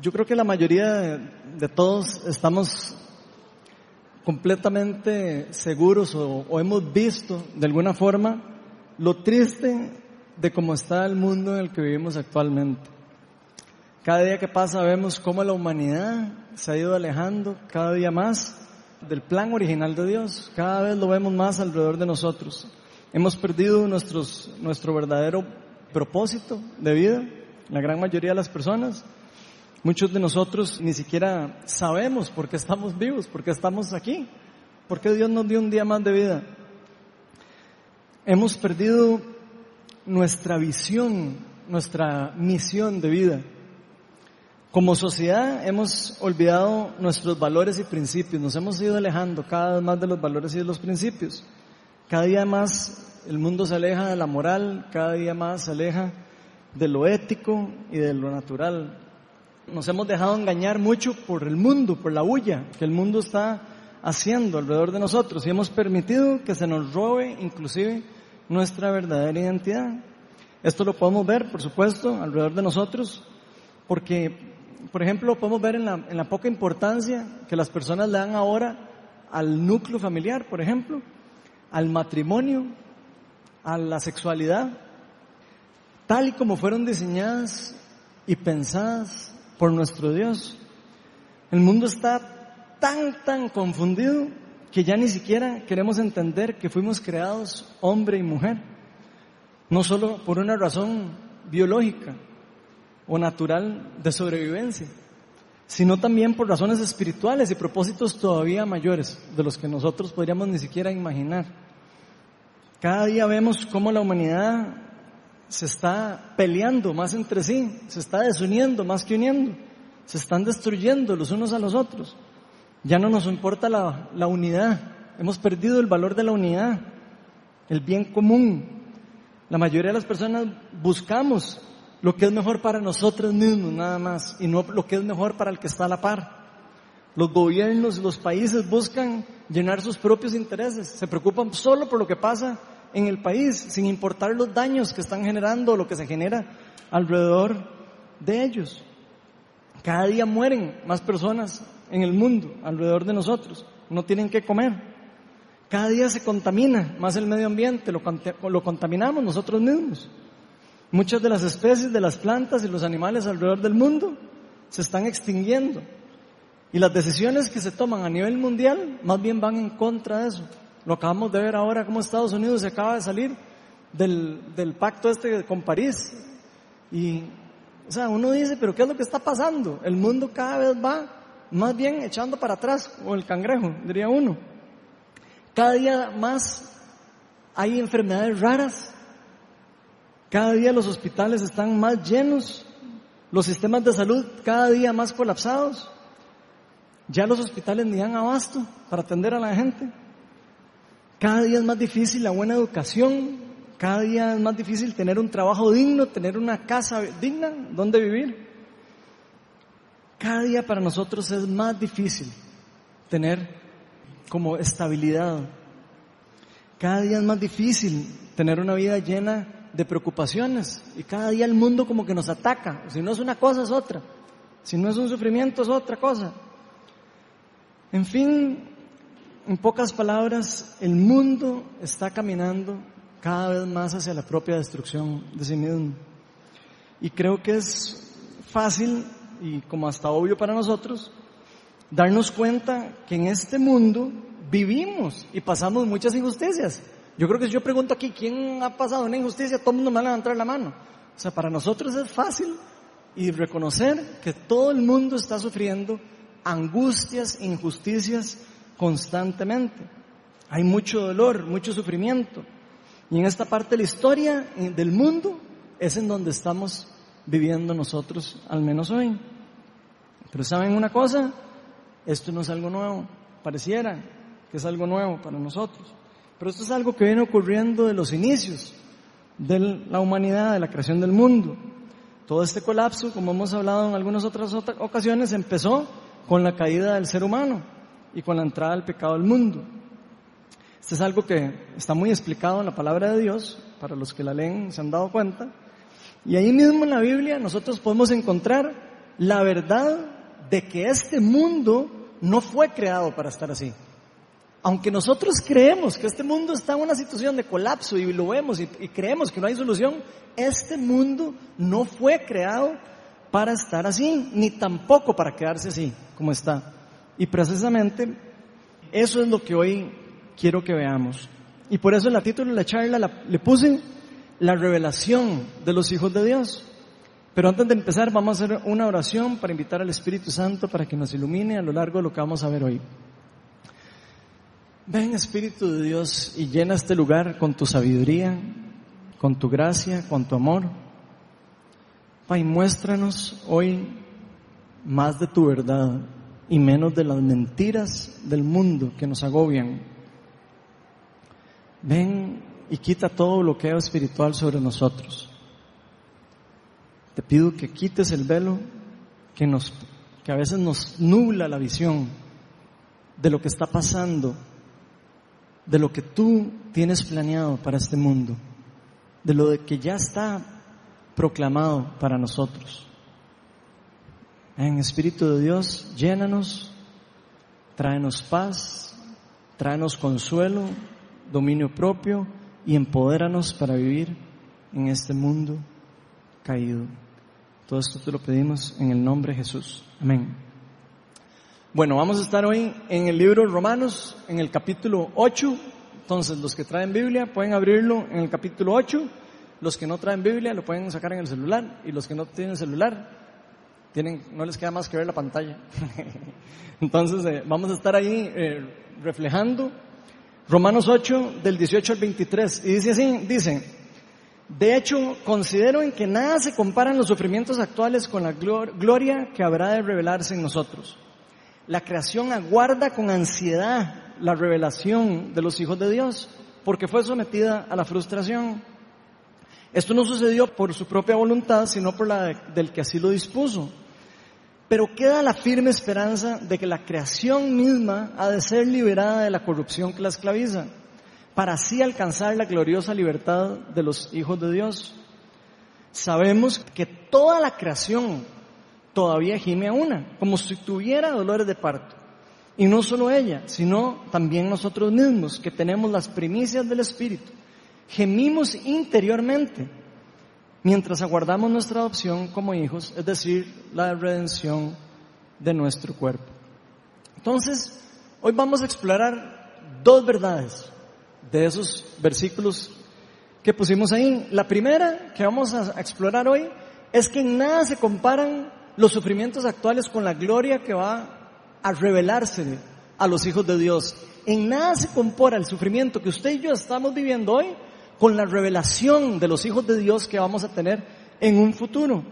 Yo creo que la mayoría de, todos estamos completamente seguros o, hemos visto de alguna forma lo triste de cómo está el mundo en el que vivimos actualmente. Cada día que pasa vemos cómo la humanidad se ha ido alejando cada día más del plan original de Dios. Cada vez lo vemos más alrededor de nosotros. Hemos perdido nuestro verdadero propósito de vida, la gran mayoría de las personas. Muchos de nosotros ni siquiera sabemos por qué estamos vivos, por qué estamos aquí, por qué Dios nos dio un día más de vida. Hemos perdido nuestra visión, nuestra misión de vida. Como sociedad hemos olvidado nuestros valores y principios, nos hemos ido alejando cada vez más de los valores y de los principios. Cada día más el mundo se aleja de la moral, cada día más se aleja de lo ético y de lo natural. Nos hemos dejado engañar mucho por el mundo, por la huya que el mundo está haciendo alrededor de nosotros y hemos permitido que se nos robe inclusive nuestra verdadera identidad. Esto lo podemos ver, por supuesto, alrededor de nosotros, porque por ejemplo, podemos ver en la, en la poca importancia que las personas le dan ahora al núcleo familiar, por ejemplo, al matrimonio, a la sexualidad, tal y como fueron diseñadas y pensadas por nuestro Dios. El mundo está tan, tan confundido que ya ni siquiera queremos entender que fuimos creados hombre y mujer, no solo por una razón biológica, o natural de sobrevivencia, sino también por razones espirituales y propósitos todavía mayores de los que nosotros podríamos ni siquiera imaginar. Cada día vemos cómo la humanidad se está peleando más entre sí, se está desuniendo más que uniendo, se están destruyendo los unos a los otros. Ya no nos importa la, la unidad, hemos perdido el valor de la unidad, el bien común. La mayoría de las personas buscamos lo que es mejor para nosotros mismos nada más y no lo que es mejor para el que está a la par. Los gobiernos, los países buscan llenar sus propios intereses, se preocupan solo por lo que pasa en el país, sin importar los daños que están generando lo que se genera alrededor de ellos. Cada día mueren más personas en el mundo, alrededor de nosotros, no tienen que comer. Cada día se contamina más el medio ambiente, lo, lo contaminamos nosotros mismos. Muchas de las especies de las plantas y los animales alrededor del mundo se están extinguiendo. Y las decisiones que se toman a nivel mundial más bien van en contra de eso. Lo acabamos de ver ahora como Estados Unidos se acaba de salir del, del pacto este con París. Y, o sea, uno dice, pero ¿qué es lo que está pasando? El mundo cada vez va más bien echando para atrás, o el cangrejo, diría uno. Cada día más hay enfermedades raras cada día los hospitales están más llenos, los sistemas de salud cada día más colapsados. Ya los hospitales ni dan abasto para atender a la gente. Cada día es más difícil la buena educación, cada día es más difícil tener un trabajo digno, tener una casa digna donde vivir. Cada día para nosotros es más difícil tener como estabilidad. Cada día es más difícil tener una vida llena de preocupaciones y cada día el mundo como que nos ataca. Si no es una cosa es otra. Si no es un sufrimiento es otra cosa. En fin, en pocas palabras, el mundo está caminando cada vez más hacia la propia destrucción de sí mismo. Y creo que es fácil y como hasta obvio para nosotros darnos cuenta que en este mundo vivimos y pasamos muchas injusticias. Yo creo que si yo pregunto aquí, ¿quién ha pasado una injusticia? Todo el mundo me va a levantar la mano. O sea, para nosotros es fácil y reconocer que todo el mundo está sufriendo angustias, injusticias constantemente. Hay mucho dolor, mucho sufrimiento. Y en esta parte de la historia del mundo es en donde estamos viviendo nosotros, al menos hoy. Pero ¿saben una cosa? Esto no es algo nuevo. Pareciera que es algo nuevo para nosotros. Pero esto es algo que viene ocurriendo de los inicios de la humanidad, de la creación del mundo. Todo este colapso, como hemos hablado en algunas otras ocasiones, empezó con la caída del ser humano y con la entrada del pecado al mundo. Esto es algo que está muy explicado en la palabra de Dios, para los que la leen se han dado cuenta. Y ahí mismo en la Biblia nosotros podemos encontrar la verdad de que este mundo no fue creado para estar así. Aunque nosotros creemos que este mundo está en una situación de colapso y lo vemos y, creemos que no hay solución, este mundo no fue creado para estar así, ni tampoco para quedarse así como está. Y precisamente eso es lo que hoy quiero que veamos. Y por eso en la título de la charla le puse la revelación de los hijos de Dios. Pero antes de empezar vamos a hacer una oración para invitar al Espíritu Santo para que nos ilumine a lo largo de lo que vamos a ver hoy. Ven Espíritu de Dios y llena este lugar con tu sabiduría, con tu gracia, con tu amor. Pa, y muéstranos hoy más de tu verdad y menos de las mentiras del mundo que nos agobian. Ven y quita todo bloqueo espiritual sobre nosotros. Te pido que quites el velo que nos, que a veces nos nubla la visión de lo que está pasando de lo que tú tienes planeado para este mundo, de lo que ya está proclamado para nosotros. En Espíritu de Dios, llénanos, tráenos paz, tráenos consuelo, dominio propio y empodéranos para vivir en este mundo caído. Todo esto te lo pedimos en el nombre de Jesús. Amén. Bueno, vamos a estar hoy en el libro Romanos, en el capítulo 8. Entonces, los que traen Biblia pueden abrirlo en el capítulo 8. Los que no traen Biblia lo pueden sacar en el celular. Y los que no tienen celular, tienen, no les queda más que ver la pantalla. Entonces, eh, vamos a estar ahí eh, reflejando Romanos 8, del 18 al 23. Y dice así, dice, de hecho, considero en que nada se comparan los sufrimientos actuales con la gloria que habrá de revelarse en nosotros la creación aguarda con ansiedad la revelación de los hijos de Dios, porque fue sometida a la frustración. Esto no sucedió por su propia voluntad, sino por la del que así lo dispuso. Pero queda la firme esperanza de que la creación misma ha de ser liberada de la corrupción que la esclaviza, para así alcanzar la gloriosa libertad de los hijos de Dios. Sabemos que toda la creación todavía gime a una, como si tuviera dolores de parto. Y no solo ella, sino también nosotros mismos, que tenemos las primicias del Espíritu. Gemimos interiormente mientras aguardamos nuestra adopción como hijos, es decir, la redención de nuestro cuerpo. Entonces, hoy vamos a explorar dos verdades de esos versículos que pusimos ahí. La primera que vamos a explorar hoy es que en nada se comparan los sufrimientos actuales con la gloria que va a revelarse a los hijos de Dios. En nada se compara el sufrimiento que usted y yo estamos viviendo hoy con la revelación de los hijos de Dios que vamos a tener en un futuro.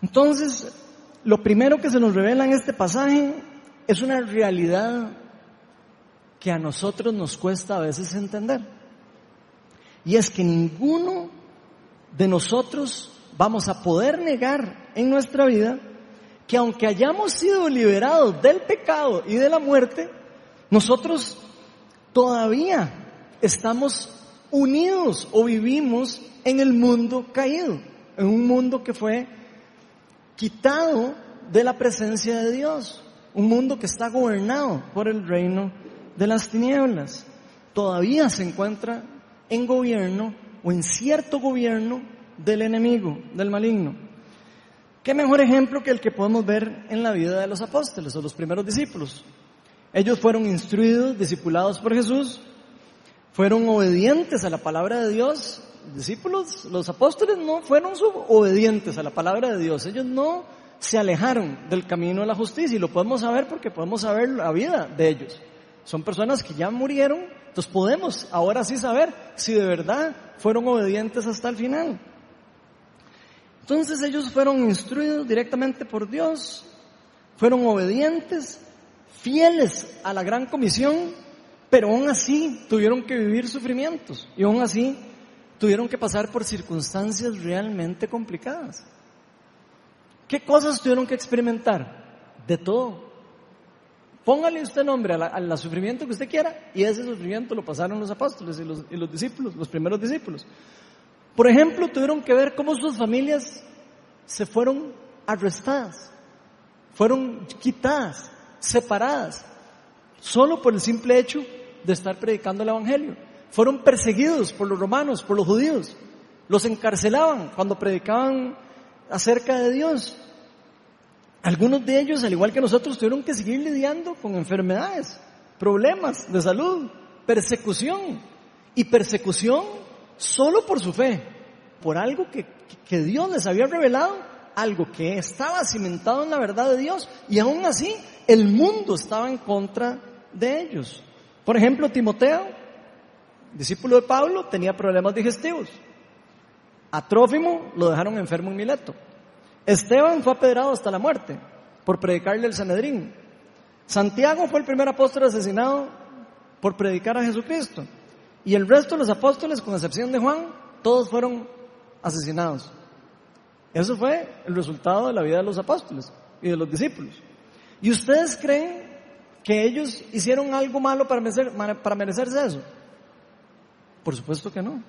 Entonces, lo primero que se nos revela en este pasaje es una realidad que a nosotros nos cuesta a veces entender. Y es que ninguno de nosotros vamos a poder negar en nuestra vida que aunque hayamos sido liberados del pecado y de la muerte, nosotros todavía estamos unidos o vivimos en el mundo caído, en un mundo que fue quitado de la presencia de Dios, un mundo que está gobernado por el reino de las tinieblas. Todavía se encuentra en gobierno o en cierto gobierno del enemigo, del maligno. ¿Qué mejor ejemplo que el que podemos ver en la vida de los apóstoles o los primeros discípulos? Ellos fueron instruidos, discipulados por Jesús, fueron obedientes a la palabra de Dios. Discípulos, los apóstoles no fueron obedientes a la palabra de Dios. Ellos no se alejaron del camino de la justicia y lo podemos saber porque podemos saber la vida de ellos. Son personas que ya murieron, entonces podemos ahora sí saber si de verdad fueron obedientes hasta el final. Entonces ellos fueron instruidos directamente por Dios, fueron obedientes, fieles a la gran comisión, pero aún así tuvieron que vivir sufrimientos y aún así tuvieron que pasar por circunstancias realmente complicadas. ¿Qué cosas tuvieron que experimentar? De todo. Póngale usted nombre al sufrimiento que usted quiera y ese sufrimiento lo pasaron los apóstoles y los, y los discípulos, los primeros discípulos. Por ejemplo, tuvieron que ver cómo sus familias se fueron arrestadas, fueron quitadas, separadas, solo por el simple hecho de estar predicando el Evangelio. Fueron perseguidos por los romanos, por los judíos. Los encarcelaban cuando predicaban acerca de Dios. Algunos de ellos, al igual que nosotros, tuvieron que seguir lidiando con enfermedades, problemas de salud, persecución. Y persecución solo por su fe, por algo que, que Dios les había revelado, algo que estaba cimentado en la verdad de Dios. Y aún así, el mundo estaba en contra de ellos. Por ejemplo, Timoteo, discípulo de Pablo, tenía problemas digestivos. A Trófimo lo dejaron enfermo en Mileto. Esteban fue apedrado hasta la muerte por predicarle el Sanedrín. Santiago fue el primer apóstol asesinado por predicar a Jesucristo. Y el resto de los apóstoles, con excepción de Juan, todos fueron asesinados. Eso fue el resultado de la vida de los apóstoles y de los discípulos. ¿Y ustedes creen que ellos hicieron algo malo para, para merecerse eso? Por supuesto que no.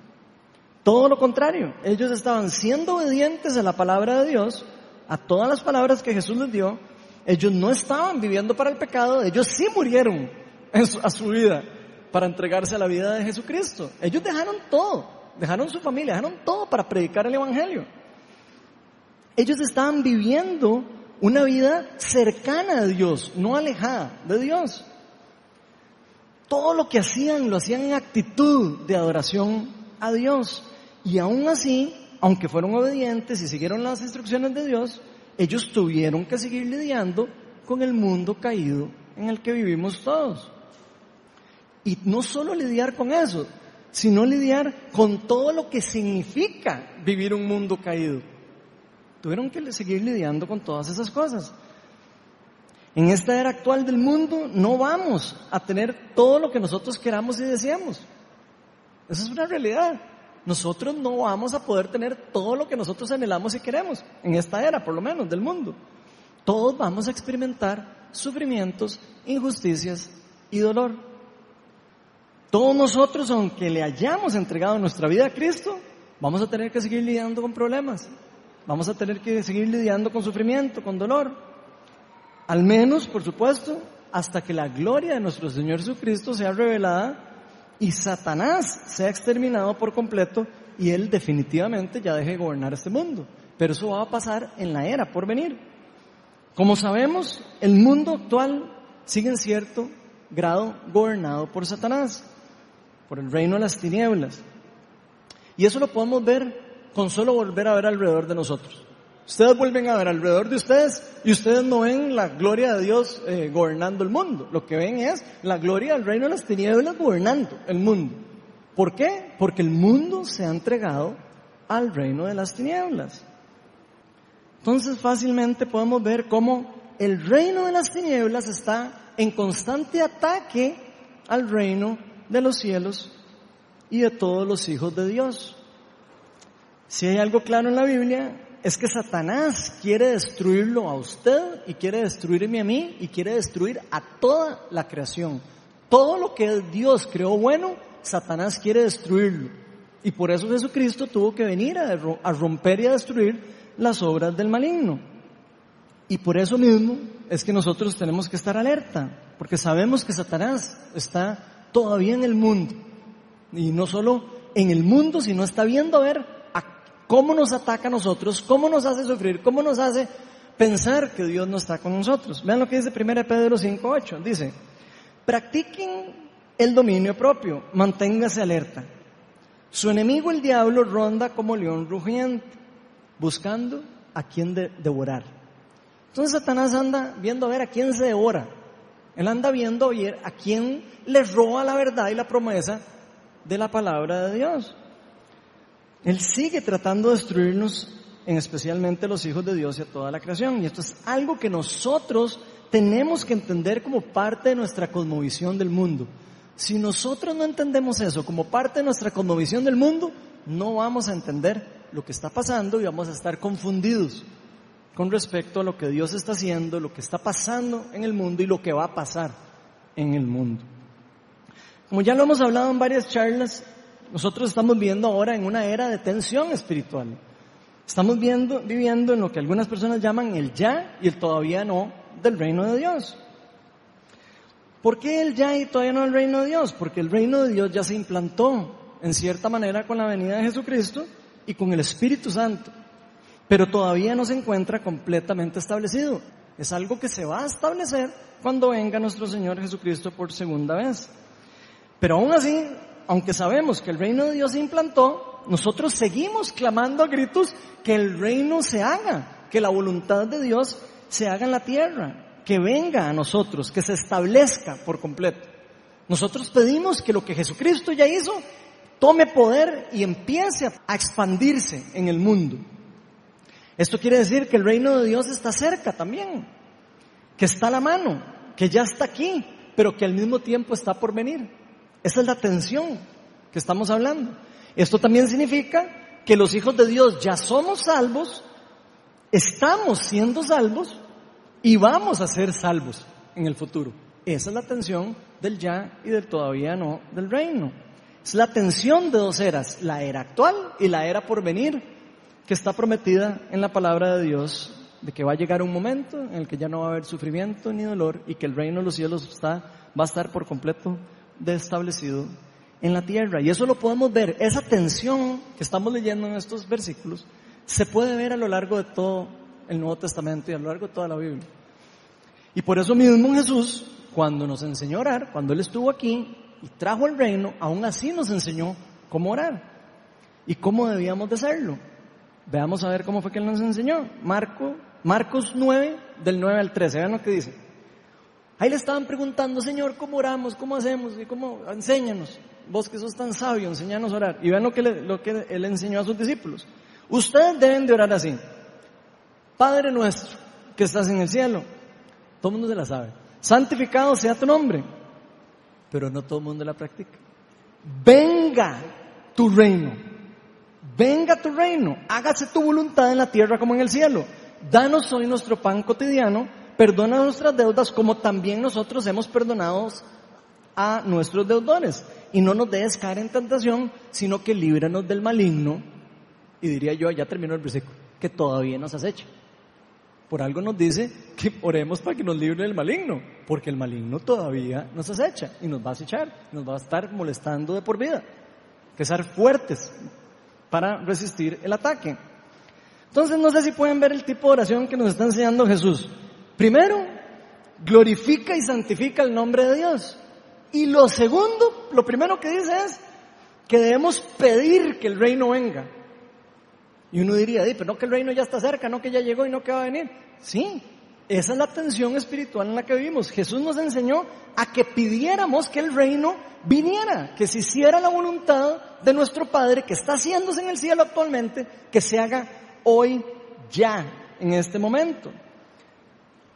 Todo lo contrario, ellos estaban siendo obedientes a la palabra de Dios, a todas las palabras que Jesús les dio. Ellos no estaban viviendo para el pecado, ellos sí murieron a su vida para entregarse a la vida de Jesucristo. Ellos dejaron todo, dejaron su familia, dejaron todo para predicar el Evangelio. Ellos estaban viviendo una vida cercana a Dios, no alejada de Dios. Todo lo que hacían lo hacían en actitud de adoración a Dios. Y aún así, aunque fueron obedientes y siguieron las instrucciones de Dios, ellos tuvieron que seguir lidiando con el mundo caído en el que vivimos todos. Y no solo lidiar con eso, sino lidiar con todo lo que significa vivir un mundo caído. Tuvieron que seguir lidiando con todas esas cosas. En esta era actual del mundo no vamos a tener todo lo que nosotros queramos y deseamos. Esa es una realidad nosotros no vamos a poder tener todo lo que nosotros anhelamos y queremos, en esta era por lo menos del mundo. Todos vamos a experimentar sufrimientos, injusticias y dolor. Todos nosotros, aunque le hayamos entregado nuestra vida a Cristo, vamos a tener que seguir lidiando con problemas. Vamos a tener que seguir lidiando con sufrimiento, con dolor. Al menos, por supuesto, hasta que la gloria de nuestro Señor Jesucristo sea revelada y Satanás sea exterminado por completo y él definitivamente ya deje de gobernar este mundo. Pero eso va a pasar en la era por venir. Como sabemos, el mundo actual sigue en cierto grado gobernado por Satanás, por el reino de las tinieblas. Y eso lo podemos ver con solo volver a ver alrededor de nosotros. Ustedes vuelven a ver alrededor de ustedes y ustedes no ven la gloria de Dios eh, gobernando el mundo. Lo que ven es la gloria del reino de las tinieblas gobernando el mundo. ¿Por qué? Porque el mundo se ha entregado al reino de las tinieblas. Entonces fácilmente podemos ver cómo el reino de las tinieblas está en constante ataque al reino de los cielos y de todos los hijos de Dios. Si hay algo claro en la Biblia es que Satanás quiere destruirlo a usted y quiere destruirme a mí y quiere destruir a toda la creación. Todo lo que Dios creó bueno, Satanás quiere destruirlo. Y por eso Jesucristo tuvo que venir a, romper y a destruir las obras del maligno. Y por eso mismo es que nosotros tenemos que estar alerta, porque sabemos que Satanás está todavía en el mundo. Y no solo en el mundo, sino está viendo a ver cómo nos ataca a nosotros, cómo nos hace sufrir, cómo nos hace pensar que Dios no está con nosotros. Vean lo que dice 1 Pedro 5.8. Dice, practiquen el dominio propio, manténgase alerta. Su enemigo el diablo ronda como león rugiente, buscando a quien devorar. Entonces Satanás anda viendo a ver a quién se devora. Él anda viendo a ver a quién le roba la verdad y la promesa de la palabra de Dios. Él sigue tratando de destruirnos, en especialmente los hijos de Dios y a toda la creación. Y esto es algo que nosotros tenemos que entender como parte de nuestra cosmovisión del mundo. Si nosotros no entendemos eso como parte de nuestra cosmovisión del mundo, no vamos a entender lo que está pasando y vamos a estar confundidos con respecto a lo que Dios está haciendo, lo que está pasando en el mundo y lo que va a pasar en el mundo. Como ya lo hemos hablado en varias charlas, nosotros estamos viviendo ahora en una era de tensión espiritual. Estamos viendo, viviendo en lo que algunas personas llaman el ya y el todavía no del reino de Dios. ¿Por qué el ya y todavía no el reino de Dios? Porque el reino de Dios ya se implantó en cierta manera con la venida de Jesucristo y con el Espíritu Santo, pero todavía no se encuentra completamente establecido. Es algo que se va a establecer cuando venga nuestro Señor Jesucristo por segunda vez. Pero aún así, aunque sabemos que el reino de Dios se implantó, nosotros seguimos clamando a gritos que el reino se haga, que la voluntad de Dios se haga en la tierra, que venga a nosotros, que se establezca por completo. Nosotros pedimos que lo que Jesucristo ya hizo tome poder y empiece a expandirse en el mundo. Esto quiere decir que el reino de Dios está cerca también, que está a la mano, que ya está aquí, pero que al mismo tiempo está por venir. Esa es la tensión que estamos hablando. Esto también significa que los hijos de Dios ya somos salvos, estamos siendo salvos y vamos a ser salvos en el futuro. Esa es la tensión del ya y del todavía no del reino. Es la tensión de dos eras, la era actual y la era por venir, que está prometida en la palabra de Dios, de que va a llegar un momento en el que ya no va a haber sufrimiento ni dolor y que el reino de los cielos va a estar por completo establecido en la tierra. Y eso lo podemos ver, esa tensión que estamos leyendo en estos versículos, se puede ver a lo largo de todo el Nuevo Testamento y a lo largo de toda la Biblia. Y por eso mismo Jesús, cuando nos enseñó a orar, cuando Él estuvo aquí y trajo el reino, aún así nos enseñó cómo orar y cómo debíamos de hacerlo. Veamos a ver cómo fue que Él nos enseñó. Marco, Marcos 9, del 9 al 13, vean lo que dice. Ahí le estaban preguntando, Señor, ¿cómo oramos? ¿Cómo hacemos? ¿Y cómo? Enséñanos vos que sos tan sabio, enseñanos a orar. Y vean lo que, lo que él enseñó a sus discípulos. Ustedes deben de orar así. Padre nuestro, que estás en el cielo. Todo el mundo se la sabe. Santificado sea tu nombre. Pero no todo el mundo la practica. Venga tu reino. Venga tu reino. Hágase tu voluntad en la tierra como en el cielo. Danos hoy nuestro pan cotidiano. Perdona nuestras deudas como también nosotros hemos perdonado a nuestros deudores y no nos dejes caer en tentación, sino que líbranos del maligno. Y diría yo, ya terminó el versículo, que todavía nos acecha. Por algo nos dice que oremos para que nos libre del maligno, porque el maligno todavía nos acecha y nos va a acechar, nos va a estar molestando de por vida. Que ser fuertes para resistir el ataque. Entonces no sé si pueden ver el tipo de oración que nos está enseñando Jesús. Primero, glorifica y santifica el nombre de Dios. Y lo segundo, lo primero que dice es que debemos pedir que el reino venga. Y uno diría, pero no que el reino ya está cerca, no que ya llegó y no que va a venir. Sí, esa es la tensión espiritual en la que vivimos. Jesús nos enseñó a que pidiéramos que el reino viniera, que se hiciera la voluntad de nuestro Padre que está haciéndose en el cielo actualmente, que se haga hoy, ya, en este momento.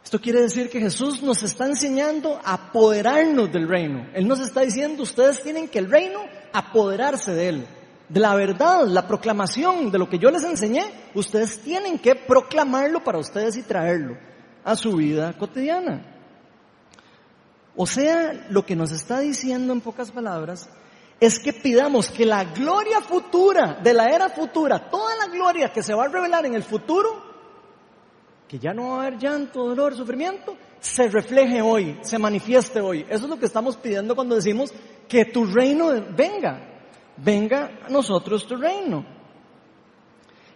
Esto quiere decir que Jesús nos está enseñando a apoderarnos del reino. Él nos está diciendo, ustedes tienen que el reino apoderarse de él. De la verdad, la proclamación de lo que yo les enseñé, ustedes tienen que proclamarlo para ustedes y traerlo a su vida cotidiana. O sea, lo que nos está diciendo en pocas palabras es que pidamos que la gloria futura, de la era futura, toda la gloria que se va a revelar en el futuro, que ya no va a haber llanto, dolor, sufrimiento, se refleje hoy, se manifieste hoy. Eso es lo que estamos pidiendo cuando decimos que tu reino venga, venga a nosotros tu reino.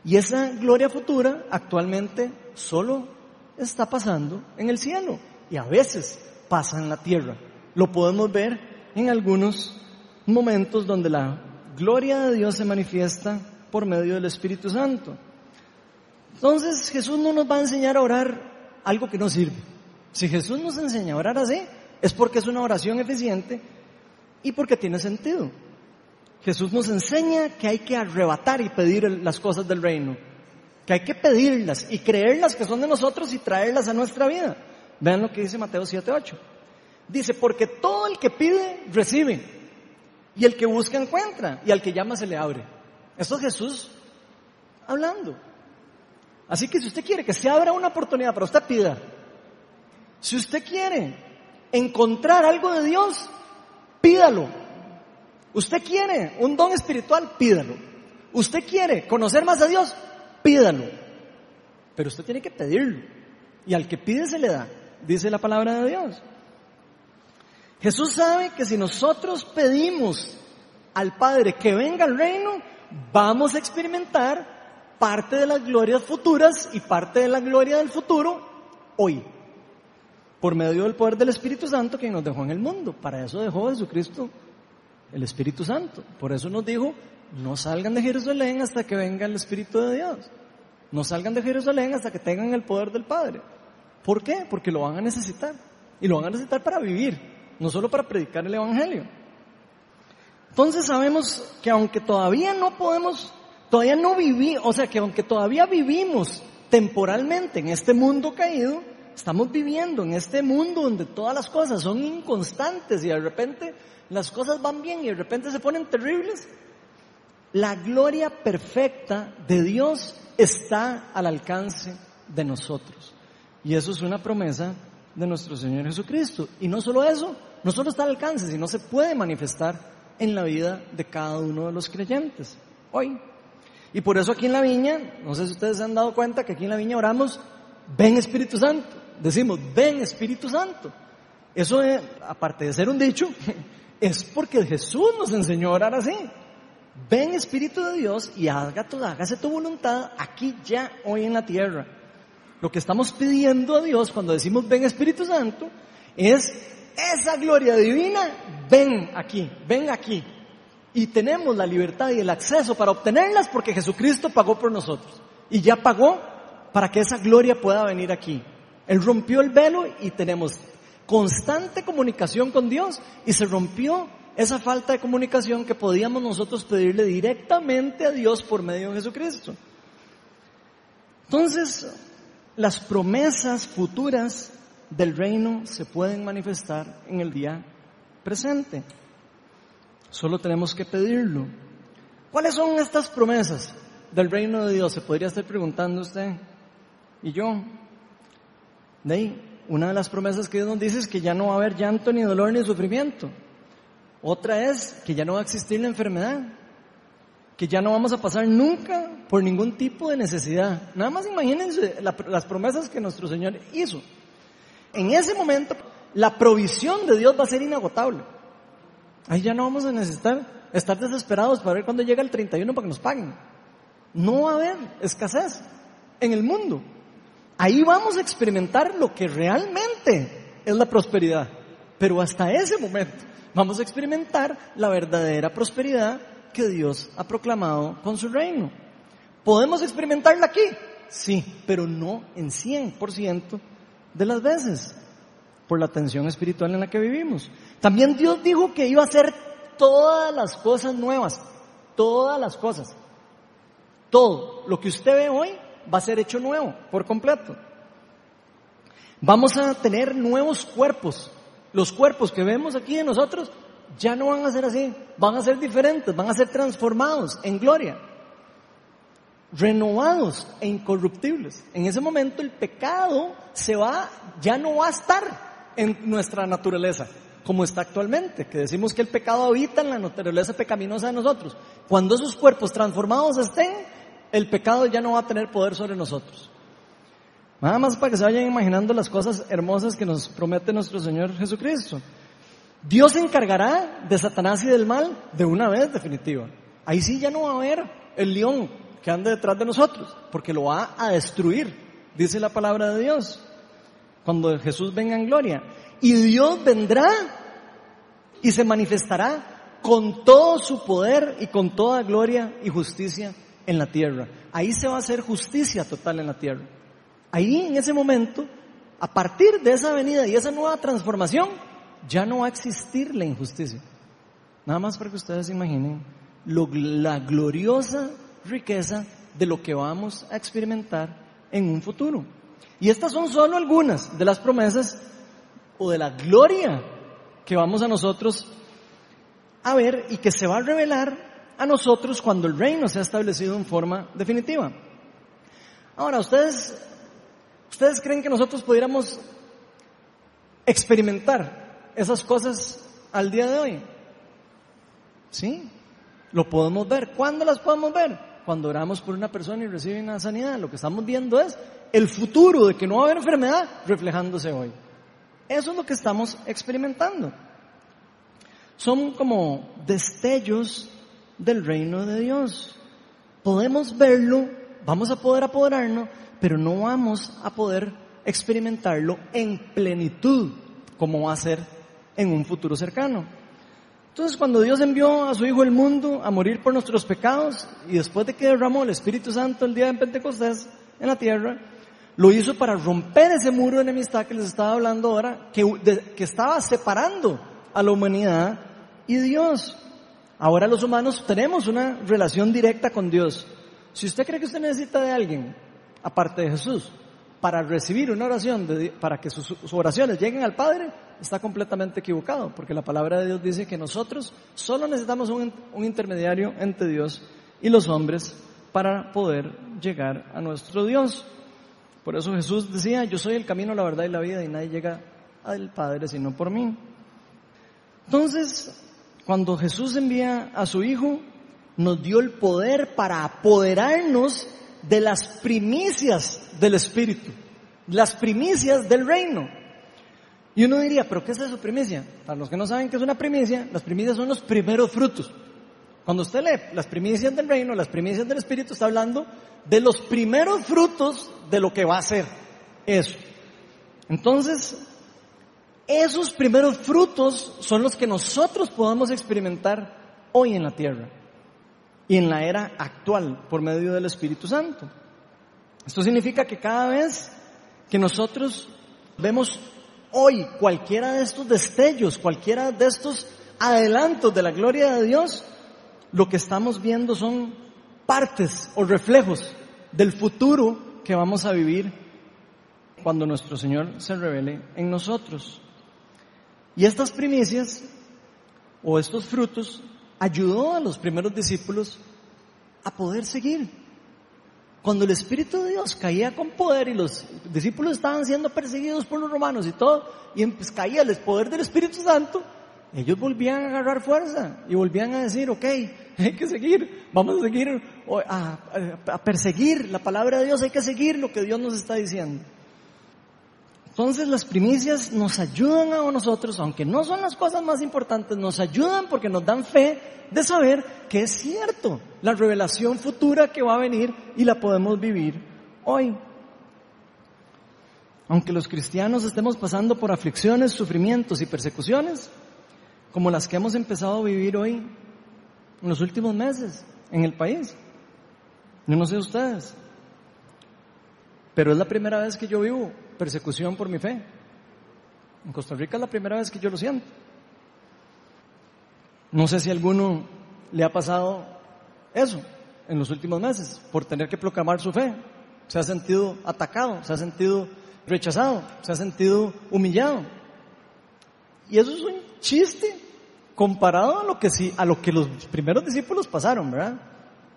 Y esa gloria futura actualmente solo está pasando en el cielo y a veces pasa en la tierra. Lo podemos ver en algunos momentos donde la gloria de Dios se manifiesta por medio del Espíritu Santo. Entonces Jesús no nos va a enseñar a orar algo que no sirve. Si Jesús nos enseña a orar así, es porque es una oración eficiente y porque tiene sentido. Jesús nos enseña que hay que arrebatar y pedir las cosas del reino, que hay que pedirlas y creerlas que son de nosotros y traerlas a nuestra vida. Vean lo que dice Mateo 7:8. Dice, porque todo el que pide, recibe, y el que busca, encuentra, y al que llama, se le abre. Esto es Jesús hablando. Así que si usted quiere que se abra una oportunidad para usted, pida. Si usted quiere encontrar algo de Dios, pídalo. Usted quiere un don espiritual, pídalo. Usted quiere conocer más a Dios, pídalo. Pero usted tiene que pedirlo. Y al que pide se le da, dice la palabra de Dios. Jesús sabe que si nosotros pedimos al Padre que venga al reino, vamos a experimentar parte de las glorias futuras y parte de la gloria del futuro hoy, por medio del poder del Espíritu Santo que nos dejó en el mundo. Para eso dejó Jesucristo el Espíritu Santo. Por eso nos dijo, no salgan de Jerusalén hasta que venga el Espíritu de Dios. No salgan de Jerusalén hasta que tengan el poder del Padre. ¿Por qué? Porque lo van a necesitar. Y lo van a necesitar para vivir, no solo para predicar el Evangelio. Entonces sabemos que aunque todavía no podemos, todavía no vivimos, o sea que aunque todavía vivimos temporalmente en este mundo caído, estamos viviendo en este mundo donde todas las cosas son inconstantes y de repente las cosas van bien y de repente se ponen terribles. La gloria perfecta de Dios está al alcance de nosotros. Y eso es una promesa de nuestro Señor Jesucristo. Y no solo eso, no solo está al alcance, sino se puede manifestar en la vida de cada uno de los creyentes hoy. Y por eso aquí en la viña, no sé si ustedes se han dado cuenta que aquí en la viña oramos, ven Espíritu Santo. Decimos, ven Espíritu Santo. Eso, aparte de ser un dicho, es porque Jesús nos enseñó a orar así. Ven Espíritu de Dios y haga tu, hágase tu voluntad aquí ya, hoy en la tierra. Lo que estamos pidiendo a Dios cuando decimos ven Espíritu Santo es esa gloria divina, ven aquí, ven aquí. Y tenemos la libertad y el acceso para obtenerlas porque Jesucristo pagó por nosotros. Y ya pagó para que esa gloria pueda venir aquí. Él rompió el velo y tenemos constante comunicación con Dios y se rompió esa falta de comunicación que podíamos nosotros pedirle directamente a Dios por medio de Jesucristo. Entonces, las promesas futuras del reino se pueden manifestar en el día presente. Solo tenemos que pedirlo. ¿Cuáles son estas promesas del reino de Dios? Se podría estar preguntando usted y yo. De ahí, una de las promesas que Dios nos dice es que ya no va a haber llanto, ni dolor, ni sufrimiento. Otra es que ya no va a existir la enfermedad, que ya no vamos a pasar nunca por ningún tipo de necesidad. Nada más imagínense las promesas que nuestro Señor hizo. En ese momento, la provisión de Dios va a ser inagotable. Ahí ya no vamos a necesitar estar desesperados para ver cuándo llega el 31 para que nos paguen. No va a haber escasez en el mundo. Ahí vamos a experimentar lo que realmente es la prosperidad. Pero hasta ese momento vamos a experimentar la verdadera prosperidad que Dios ha proclamado con su reino. ¿Podemos experimentarla aquí? Sí, pero no en 100% de las veces, por la tensión espiritual en la que vivimos. También Dios dijo que iba a hacer todas las cosas nuevas, todas las cosas. Todo lo que usted ve hoy va a ser hecho nuevo, por completo. Vamos a tener nuevos cuerpos. Los cuerpos que vemos aquí de nosotros ya no van a ser así, van a ser diferentes, van a ser transformados en gloria renovados e incorruptibles. En ese momento el pecado se va, ya no va a estar en nuestra naturaleza como está actualmente, que decimos que el pecado habita en la naturaleza pecaminosa de nosotros. Cuando esos cuerpos transformados estén, el pecado ya no va a tener poder sobre nosotros. Nada más para que se vayan imaginando las cosas hermosas que nos promete nuestro Señor Jesucristo. Dios se encargará de Satanás y del mal de una vez definitiva. Ahí sí ya no va a haber el león que ande detrás de nosotros, porque lo va a destruir, dice la palabra de Dios, cuando Jesús venga en gloria. Y Dios vendrá y se manifestará con todo su poder y con toda gloria y justicia en la tierra. Ahí se va a hacer justicia total en la tierra. Ahí en ese momento, a partir de esa venida y esa nueva transformación, ya no va a existir la injusticia. Nada más para que ustedes imaginen lo, la gloriosa riqueza de lo que vamos a experimentar en un futuro. Y estas son solo algunas de las promesas o de la gloria que vamos a nosotros a ver y que se va a revelar a nosotros cuando el reino sea establecido en forma definitiva. Ahora, ustedes, ustedes creen que nosotros pudiéramos experimentar esas cosas al día de hoy. ¿Sí? Lo podemos ver. ¿Cuándo las podemos ver? cuando oramos por una persona y recibe una sanidad. Lo que estamos viendo es el futuro de que no va a haber enfermedad reflejándose hoy. Eso es lo que estamos experimentando. Son como destellos del reino de Dios. Podemos verlo, vamos a poder apoderarnos, pero no vamos a poder experimentarlo en plenitud como va a ser en un futuro cercano. Entonces cuando Dios envió a su Hijo al mundo a morir por nuestros pecados y después de que derramó el Espíritu Santo el día de Pentecostés en la tierra, lo hizo para romper ese muro de enemistad que les estaba hablando ahora, que, que estaba separando a la humanidad y Dios. Ahora los humanos tenemos una relación directa con Dios. Si usted cree que usted necesita de alguien, aparte de Jesús, para recibir una oración, para que sus, oraciones lleguen al Padre, está completamente equivocado, porque la palabra de Dios dice que nosotros solo necesitamos un intermediario entre Dios y los hombres para poder llegar a nuestro Dios. Por eso Jesús decía, yo soy el camino, la verdad y la vida, y nadie llega al Padre sino por mí. Entonces, cuando Jesús envía a su Hijo, nos dio el poder para apoderarnos de las primicias del Espíritu, las primicias del reino. Y uno diría, ¿pero qué es eso primicia? Para los que no saben qué es una primicia, las primicias son los primeros frutos. Cuando usted lee las primicias del reino, las primicias del Espíritu, está hablando de los primeros frutos de lo que va a ser eso. Entonces, esos primeros frutos son los que nosotros podamos experimentar hoy en la tierra y en la era actual por medio del Espíritu Santo. Esto significa que cada vez que nosotros vemos hoy cualquiera de estos destellos, cualquiera de estos adelantos de la gloria de Dios, lo que estamos viendo son partes o reflejos del futuro que vamos a vivir cuando nuestro Señor se revele en nosotros. Y estas primicias o estos frutos ayudó a los primeros discípulos a poder seguir. Cuando el Espíritu de Dios caía con poder y los discípulos estaban siendo perseguidos por los romanos y todo, y pues caía el poder del Espíritu Santo, ellos volvían a agarrar fuerza y volvían a decir, ok, hay que seguir, vamos a seguir a, perseguir la palabra de Dios, hay que seguir lo que Dios nos está diciendo. Entonces las primicias nos ayudan a nosotros, aunque no son las cosas más importantes, nos ayudan porque nos dan fe de saber que es cierto la revelación futura que va a venir y la podemos vivir hoy. Aunque los cristianos estemos pasando por aflicciones, sufrimientos y persecuciones, como las que hemos empezado a vivir hoy en los últimos meses en el país. Yo no sé ustedes, pero es la primera vez que yo vivo persecución por mi fe. En Costa Rica es la primera vez que yo lo siento. No sé si a alguno le ha pasado eso en los últimos meses, por tener que proclamar su fe. Se ha sentido atacado, se ha sentido rechazado, se ha sentido humillado. Y eso es un chiste comparado a lo que sí, a lo que los primeros discípulos pasaron, ¿verdad?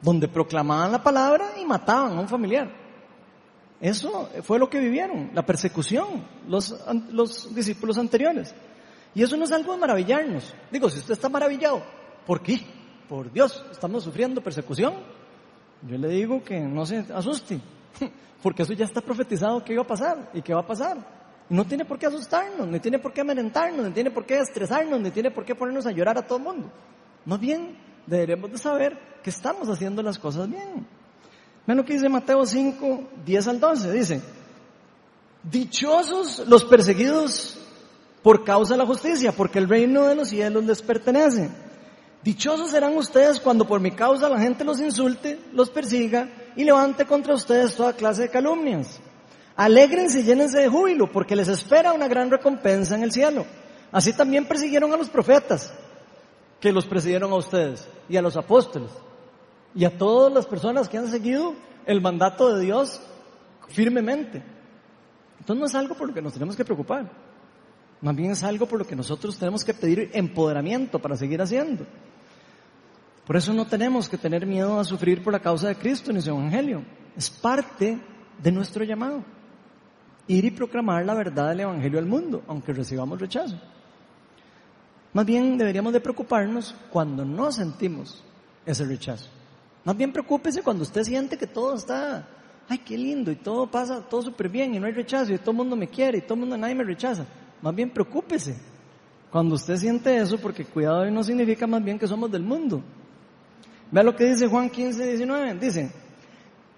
Donde proclamaban la palabra y mataban a un familiar. Eso fue lo que vivieron, la persecución, los, los discípulos anteriores. Y eso no es algo de maravillarnos. Digo, si usted está maravillado, ¿por qué? Por Dios, estamos sufriendo persecución. Yo le digo que no se asuste, porque eso ya está profetizado que iba a pasar y que va a pasar. No tiene por qué asustarnos, ni tiene por qué amenentarnos, ni tiene por qué estresarnos, ni tiene por qué ponernos a llorar a todo el mundo. Más bien, deberemos de saber que estamos haciendo las cosas bien. Vean lo que dice Mateo 5, 10 al 12. Dice, dichosos los perseguidos por causa de la justicia, porque el reino de los cielos les pertenece. Dichosos serán ustedes cuando por mi causa la gente los insulte, los persiga y levante contra ustedes toda clase de calumnias. Alégrense y llénense de júbilo, porque les espera una gran recompensa en el cielo. Así también persiguieron a los profetas, que los presidieron a ustedes, y a los apóstoles y a todas las personas que han seguido el mandato de Dios firmemente. Entonces no es algo por lo que nos tenemos que preocupar, más bien es algo por lo que nosotros tenemos que pedir empoderamiento para seguir haciendo. Por eso no tenemos que tener miedo a sufrir por la causa de Cristo ni su Evangelio. Es parte de nuestro llamado. Ir y proclamar la verdad del Evangelio al mundo, aunque recibamos rechazo. Más bien deberíamos de preocuparnos cuando no sentimos ese rechazo. Más bien preocúpese cuando usted siente que todo está, ay, qué lindo, y todo pasa, todo súper bien, y no hay rechazo, y todo el mundo me quiere, y todo el mundo, nadie me rechaza. Más bien preocúpese cuando usted siente eso, porque cuidado no significa más bien que somos del mundo. Vea lo que dice Juan 15, 19. Dice,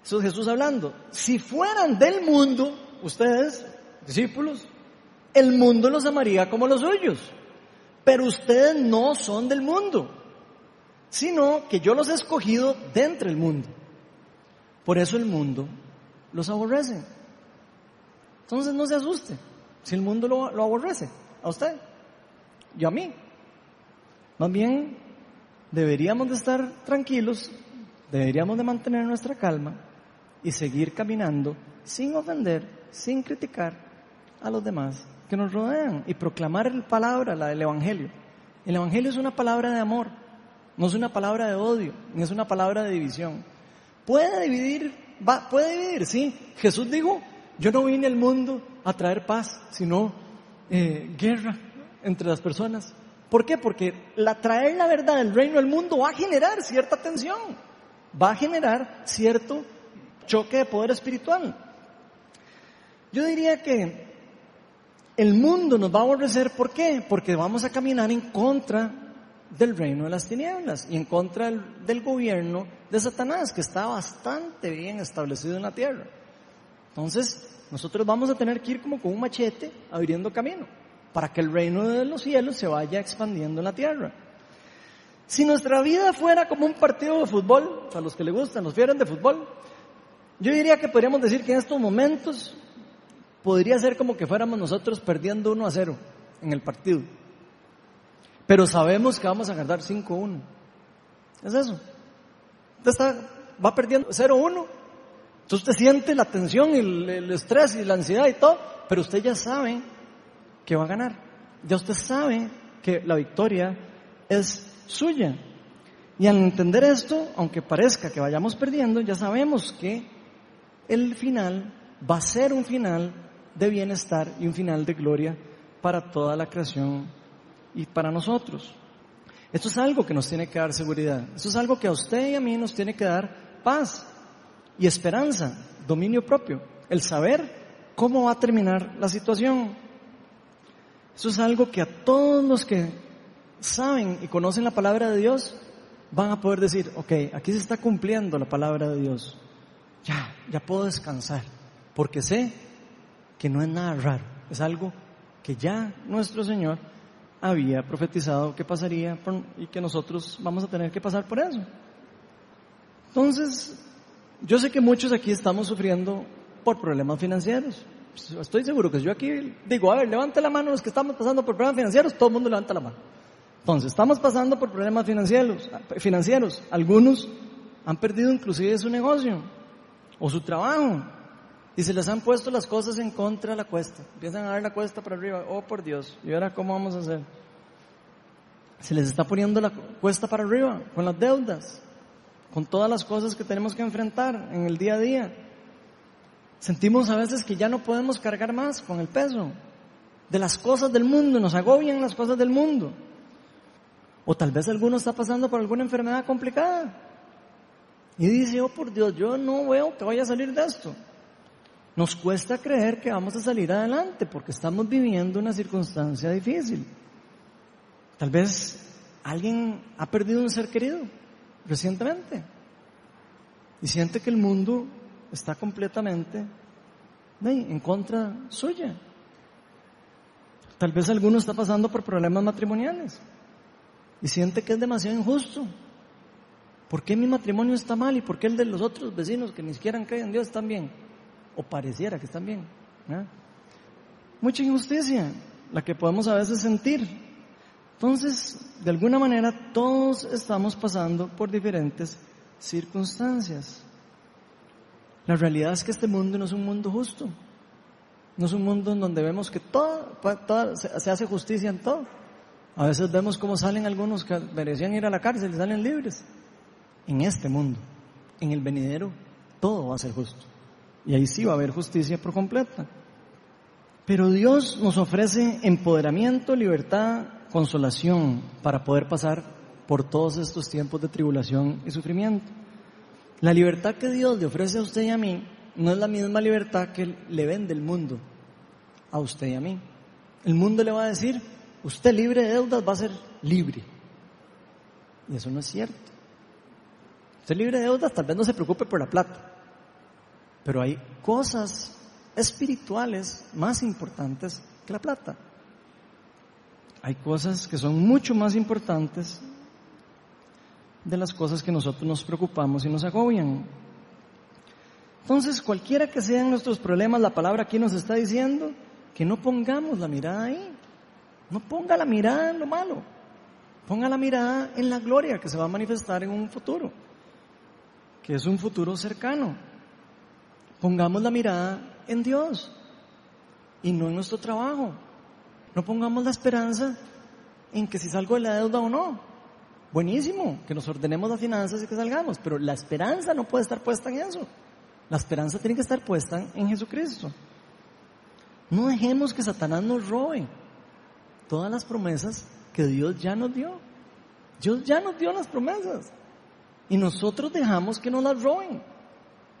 eso es Jesús hablando, si fueran del mundo, ustedes, discípulos, el mundo los amaría como los suyos. Pero ustedes no son del mundo, sino que yo los he escogido dentro del mundo. Por eso el mundo los aborrece. Entonces no se asuste si el mundo lo, lo aborrece a usted y a mí. Más bien deberíamos de estar tranquilos, deberíamos de mantener nuestra calma y seguir caminando sin ofender, sin criticar a los demás que nos rodean y proclamar la palabra, la del Evangelio. El Evangelio es una palabra de amor, no es una palabra de odio, ni es una palabra de división. Puede dividir, va, puede dividir, sí. Jesús dijo, yo no vine al mundo a traer paz, sino eh, guerra entre las personas. ¿Por qué? Porque la, traer la verdad del reino al mundo va a generar cierta tensión, va a generar cierto choque de poder espiritual. Yo diría que el mundo nos va a aborrecer, ¿por qué? Porque vamos a caminar en contra del reino de las tinieblas y en contra del, gobierno de Satanás, que está bastante bien establecido en la tierra. Entonces, nosotros vamos a tener que ir como con un machete abriendo camino para que el reino de los cielos se vaya expandiendo en la tierra. Si nuestra vida fuera como un partido de fútbol, a los que le gustan, los fieran de fútbol, yo diría que podríamos decir que en estos momentos podría ser como que fuéramos nosotros perdiendo 1 a 0 en el partido. Pero sabemos que vamos a ganar 5-1. Es eso. Usted está, va perdiendo 0-1. Entonces usted siente la tensión, el, el estrés y la ansiedad y todo, pero usted ya sabe que va a ganar. Ya usted sabe que la victoria es suya. Y al entender esto, aunque parezca que vayamos perdiendo, ya sabemos que el final va a ser un final de bienestar y un final de gloria para toda la creación y para nosotros. Esto es algo que nos tiene que dar seguridad. Esto es algo que a usted y a mí nos tiene que dar paz y esperanza, dominio propio, el saber cómo va a terminar la situación. Eso es algo que a todos los que saben y conocen la palabra de Dios van a poder decir, ok, aquí se está cumpliendo la palabra de Dios. Ya, ya puedo descansar, porque sé que no es nada raro, es algo que ya nuestro Señor había profetizado que pasaría y que nosotros vamos a tener que pasar por eso. Entonces, yo sé que muchos aquí estamos sufriendo por problemas financieros. Estoy seguro que yo aquí digo, a ver, levante la mano los que estamos pasando por problemas financieros, todo el mundo levanta la mano. Entonces, estamos pasando por problemas financieros, financieros. Algunos han perdido inclusive su negocio o su trabajo y se les han puesto las cosas en contra de la cuesta. Empiezan a dar la cuesta para arriba. Oh, por Dios. ¿Y ahora cómo vamos a hacer? Se les está poniendo la cuesta para arriba con las deudas, con todas las cosas que tenemos que enfrentar en el día a día. Sentimos a veces que ya no podemos cargar más con el peso de las cosas del mundo, nos agobian las cosas del mundo. O tal vez alguno está pasando por alguna enfermedad complicada y dice, oh por Dios, yo no veo que vaya a salir de esto. Nos cuesta creer que vamos a salir adelante porque estamos viviendo una circunstancia difícil. Tal vez alguien ha perdido un ser querido recientemente y siente que el mundo está completamente en contra suya. Tal vez alguno está pasando por problemas matrimoniales y siente que es demasiado injusto. ¿Por qué mi matrimonio está mal y por qué el de los otros vecinos que ni siquiera creen en Dios bien? O pareciera que están bien. Mucha injusticia, la que podemos a veces sentir. Entonces, de alguna manera, todos estamos pasando por diferentes circunstancias. La realidad es que este mundo no es un mundo justo. No es un mundo en donde vemos que todo, se hace justicia en todo. A veces vemos cómo salen algunos que merecían ir a la cárcel y salen libres. En este mundo, en el venidero, todo va a ser justo. Y ahí sí va a haber justicia por completa. Pero Dios nos ofrece empoderamiento, libertad, consolación para poder pasar por todos estos tiempos de tribulación y sufrimiento. La libertad que Dios le ofrece a usted y a mí no es la misma libertad que le vende el mundo a usted y a mí. El mundo le va a decir, usted libre de deudas va a ser libre. Y eso no es cierto. Usted libre de deudas tal vez no se preocupe por la plata. Pero hay cosas espirituales más importantes que la plata. Hay cosas que son mucho más importantes de las cosas que nosotros nos preocupamos y nos agobian. Entonces, cualquiera que sean nuestros problemas, la palabra aquí nos está diciendo que no pongamos la mirada ahí. No ponga la mirada en lo malo. Ponga la mirada en la gloria que se va a manifestar en un futuro, que es un futuro cercano. Pongamos la mirada en Dios y no en nuestro trabajo. No pongamos la esperanza en que si salgo de la deuda o no. Buenísimo, que nos ordenemos las finanzas y que salgamos, pero la esperanza no puede estar puesta en eso. La esperanza tiene que estar puesta en Jesucristo. No dejemos que Satanás nos robe todas las promesas que Dios ya nos dio. Dios ya nos dio las promesas. Y nosotros dejamos que nos las roben.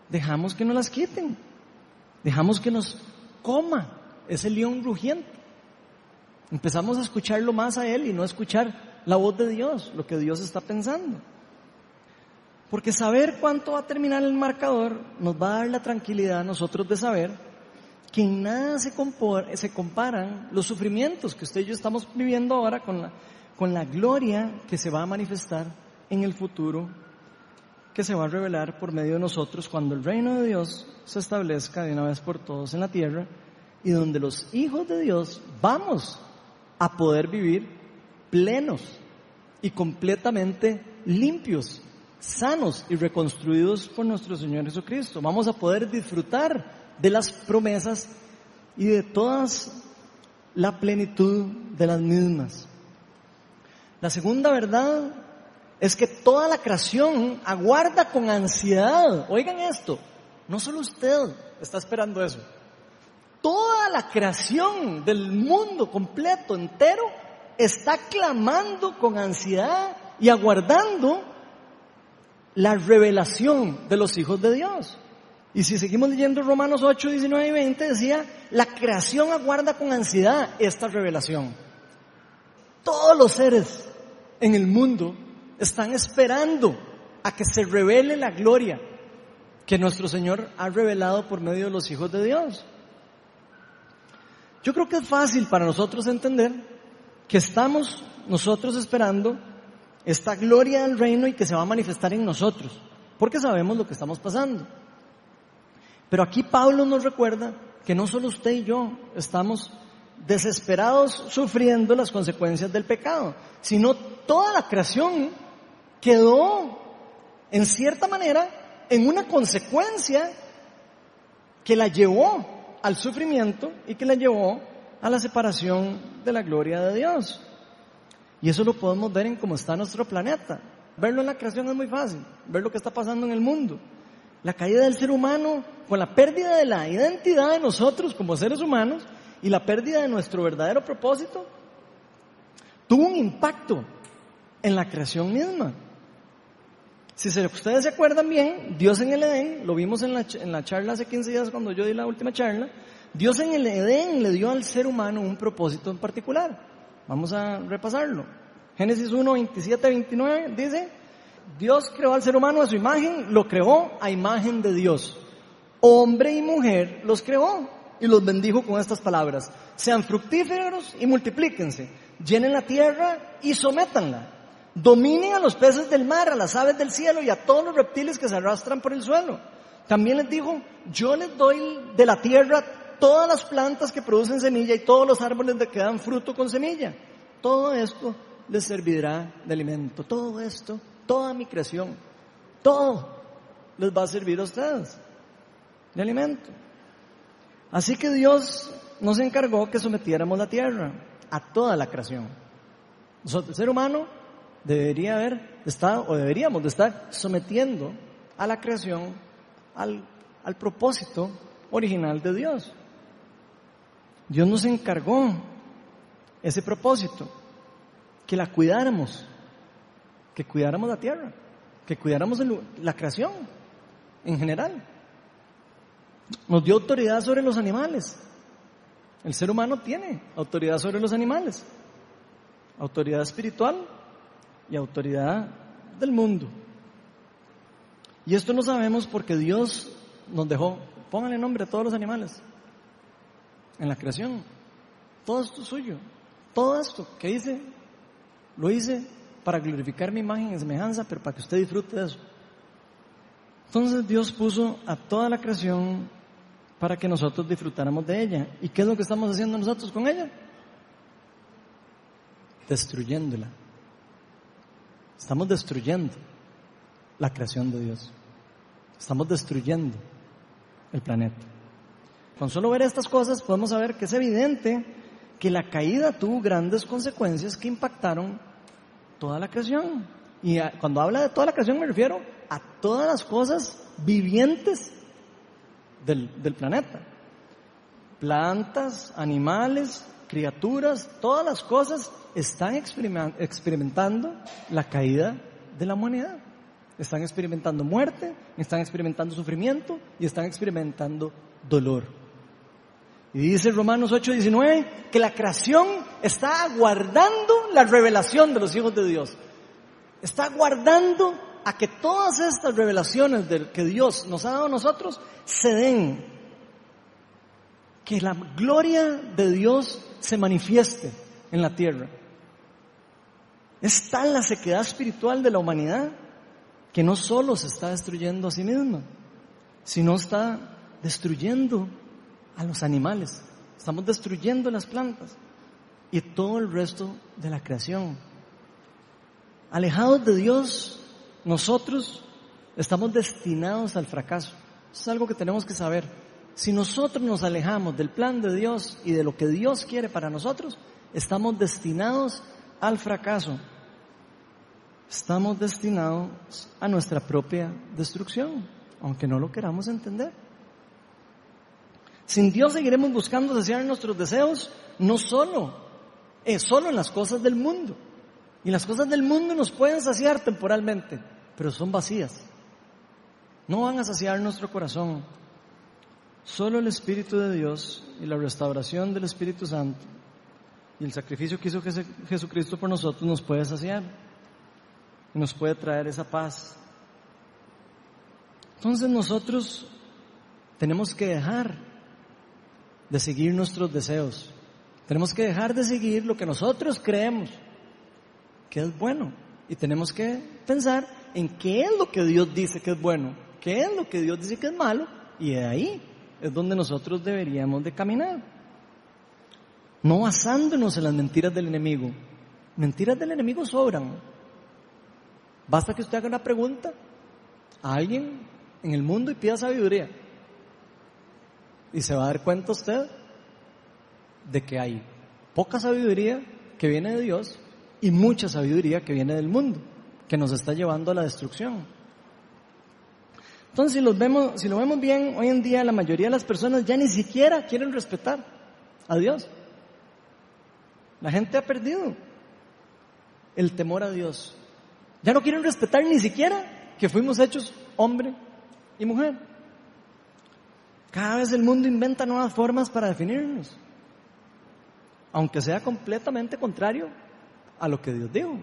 Dejamos que nos las quiten. Dejamos que nos coma ese león rugiente. Empezamos a escucharlo más a Él y no a escuchar la voz de Dios, lo que Dios está pensando. Porque saber cuánto va a terminar el marcador nos va a dar la tranquilidad a nosotros de saber que en nada se, se comparan los sufrimientos que usted y yo estamos viviendo ahora con la, con la gloria que se va a manifestar en el futuro, que se va a revelar por medio de nosotros cuando el reino de Dios se establezca de una vez por todos en la tierra y donde los hijos de Dios vamos a poder vivir plenos y completamente limpios, sanos y reconstruidos por nuestro Señor Jesucristo. Vamos a poder disfrutar de las promesas y de todas la plenitud de las mismas. La segunda verdad es que toda la creación aguarda con ansiedad. Oigan esto, no solo usted está esperando eso. Toda la creación del mundo completo, entero, está clamando con ansiedad y aguardando la revelación de los hijos de Dios. Y si seguimos leyendo Romanos 8, 19 y 20, decía, la creación aguarda con ansiedad esta revelación. Todos los seres en el mundo están esperando a que se revele la gloria que nuestro Señor ha revelado por medio de los hijos de Dios. Yo creo que es fácil para nosotros entender que estamos nosotros esperando esta gloria del reino y que se va a manifestar en nosotros, porque sabemos lo que estamos pasando. Pero aquí Pablo nos recuerda que no solo usted y yo estamos desesperados sufriendo las consecuencias del pecado, sino toda la creación quedó en cierta manera en una consecuencia que la llevó al sufrimiento y que la llevó a la separación de la gloria de Dios. Y eso lo podemos ver en cómo está nuestro planeta. Verlo en la creación es muy fácil, ver lo que está pasando en el mundo la caída del ser humano, con la pérdida de la identidad de nosotros como seres humanos y la pérdida de nuestro verdadero propósito, tuvo un impacto en la creación misma. Si ustedes se acuerdan bien, Dios en el Edén, lo vimos en la, en la charla hace 15 días cuando yo di la última charla, Dios en el Edén le dio al ser humano un propósito en particular. Vamos a repasarlo. Génesis 1, 27, 29 dice, Dios creó al ser humano a su imagen, lo creó a imagen de Dios. Hombre y mujer los creó y los bendijo con estas palabras. Sean fructíferos y multiplíquense. Llenen la tierra y sométanla. Dominen a los peces del mar, a las aves del cielo y a todos los reptiles que se arrastran por el suelo. También les dijo, yo les doy de la tierra todas las plantas que producen semilla y todos los árboles que dan fruto con semilla. Todo esto les servirá de alimento. Todo esto toda mi creación, todo les va a servir a ustedes de alimento. Así que Dios nos encargó que sometiéramos la tierra a toda la creación. El ser humano debería haber estado, o deberíamos de estar sometiendo a la creación al, al propósito original de Dios. Dios nos encargó ese propósito, que la cuidáramos, que cuidáramos la tierra, que cuidáramos la creación, en general. Nos dio autoridad sobre los animales. El ser humano tiene autoridad sobre los animales, autoridad espiritual y autoridad del mundo. Y esto lo sabemos porque Dios nos dejó, póngale nombre a todos los animales en la creación. Todo esto es suyo. Todo esto que hice, lo hice para glorificar mi imagen y semejanza, pero para que usted disfrute de eso. Entonces Dios puso a toda la creación para que nosotros disfrutáramos de ella. ¿Y qué es lo que estamos haciendo nosotros con ella? Destruyéndola. Estamos destruyendo la creación de Dios. Estamos destruyendo el planeta. Con solo ver estas cosas podemos saber que es evidente que la caída tuvo grandes consecuencias que impactaron toda la creación. Y cuando habla de toda la creación me refiero a todas las cosas vivientes del, del planeta. Plantas, animales, criaturas, todas las cosas están experimentando la caída de la humanidad. Están experimentando muerte, están experimentando sufrimiento y están experimentando dolor. Y dice Romanos 8:19 que la creación está aguardando la revelación de los hijos de Dios. Está aguardando a que todas estas revelaciones que Dios nos ha dado a nosotros se den. Que la gloria de Dios se manifieste en la tierra. Es tal la sequedad espiritual de la humanidad que no solo se está destruyendo a sí misma, sino está destruyendo a los animales, estamos destruyendo las plantas y todo el resto de la creación. Alejados de Dios, nosotros estamos destinados al fracaso. es algo que tenemos que saber. Si nosotros nos alejamos del plan de Dios y de lo que Dios quiere para nosotros, estamos destinados al fracaso estamos destinados a nuestra propia destrucción, aunque no lo queramos entender. Sin Dios seguiremos buscando saciar nuestros deseos, no solo, es solo en las cosas del mundo. Y las cosas del mundo nos pueden saciar temporalmente, pero son vacías. No van a saciar nuestro corazón. Solo el Espíritu de Dios y la restauración del Espíritu Santo y el sacrificio que hizo Jesucristo por nosotros nos puede saciar nos puede traer esa paz. Entonces nosotros tenemos que dejar de seguir nuestros deseos. Tenemos que dejar de seguir lo que nosotros creemos que es bueno. Y tenemos que pensar en qué es lo que Dios dice que es bueno, qué es lo que Dios dice que es malo. Y de ahí es donde nosotros deberíamos de caminar. No basándonos en las mentiras del enemigo. Mentiras del enemigo sobran. Basta que usted haga una pregunta a alguien en el mundo y pida sabiduría. Y se va a dar cuenta usted de que hay poca sabiduría que viene de Dios y mucha sabiduría que viene del mundo, que nos está llevando a la destrucción. Entonces, si, los vemos, si lo vemos bien, hoy en día la mayoría de las personas ya ni siquiera quieren respetar a Dios. La gente ha perdido el temor a Dios. Ya no quieren respetar ni siquiera que fuimos hechos hombre y mujer. Cada vez el mundo inventa nuevas formas para definirnos, aunque sea completamente contrario a lo que Dios dijo.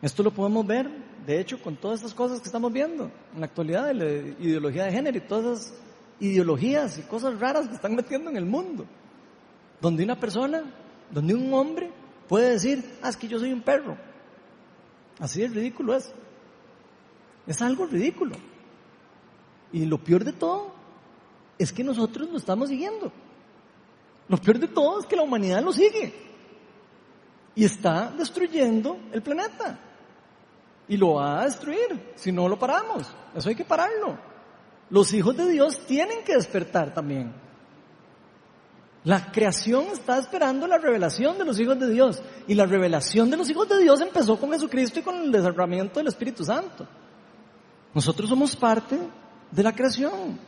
Esto lo podemos ver, de hecho, con todas estas cosas que estamos viendo en la actualidad, la ideología de género y todas esas ideologías y cosas raras que están metiendo en el mundo, donde una persona, donde un hombre puede decir, ah, es que yo soy un perro, Así de ridículo es. Es algo ridículo. Y lo peor de todo es que nosotros lo estamos siguiendo. Lo peor de todo es que la humanidad lo sigue. Y está destruyendo el planeta. Y lo va a destruir si no lo paramos. Eso hay que pararlo. Los hijos de Dios tienen que despertar también. La creación está esperando la revelación de los hijos de Dios. Y la revelación de los hijos de Dios empezó con Jesucristo y con el desarrollamiento del Espíritu Santo. Nosotros somos parte de la creación.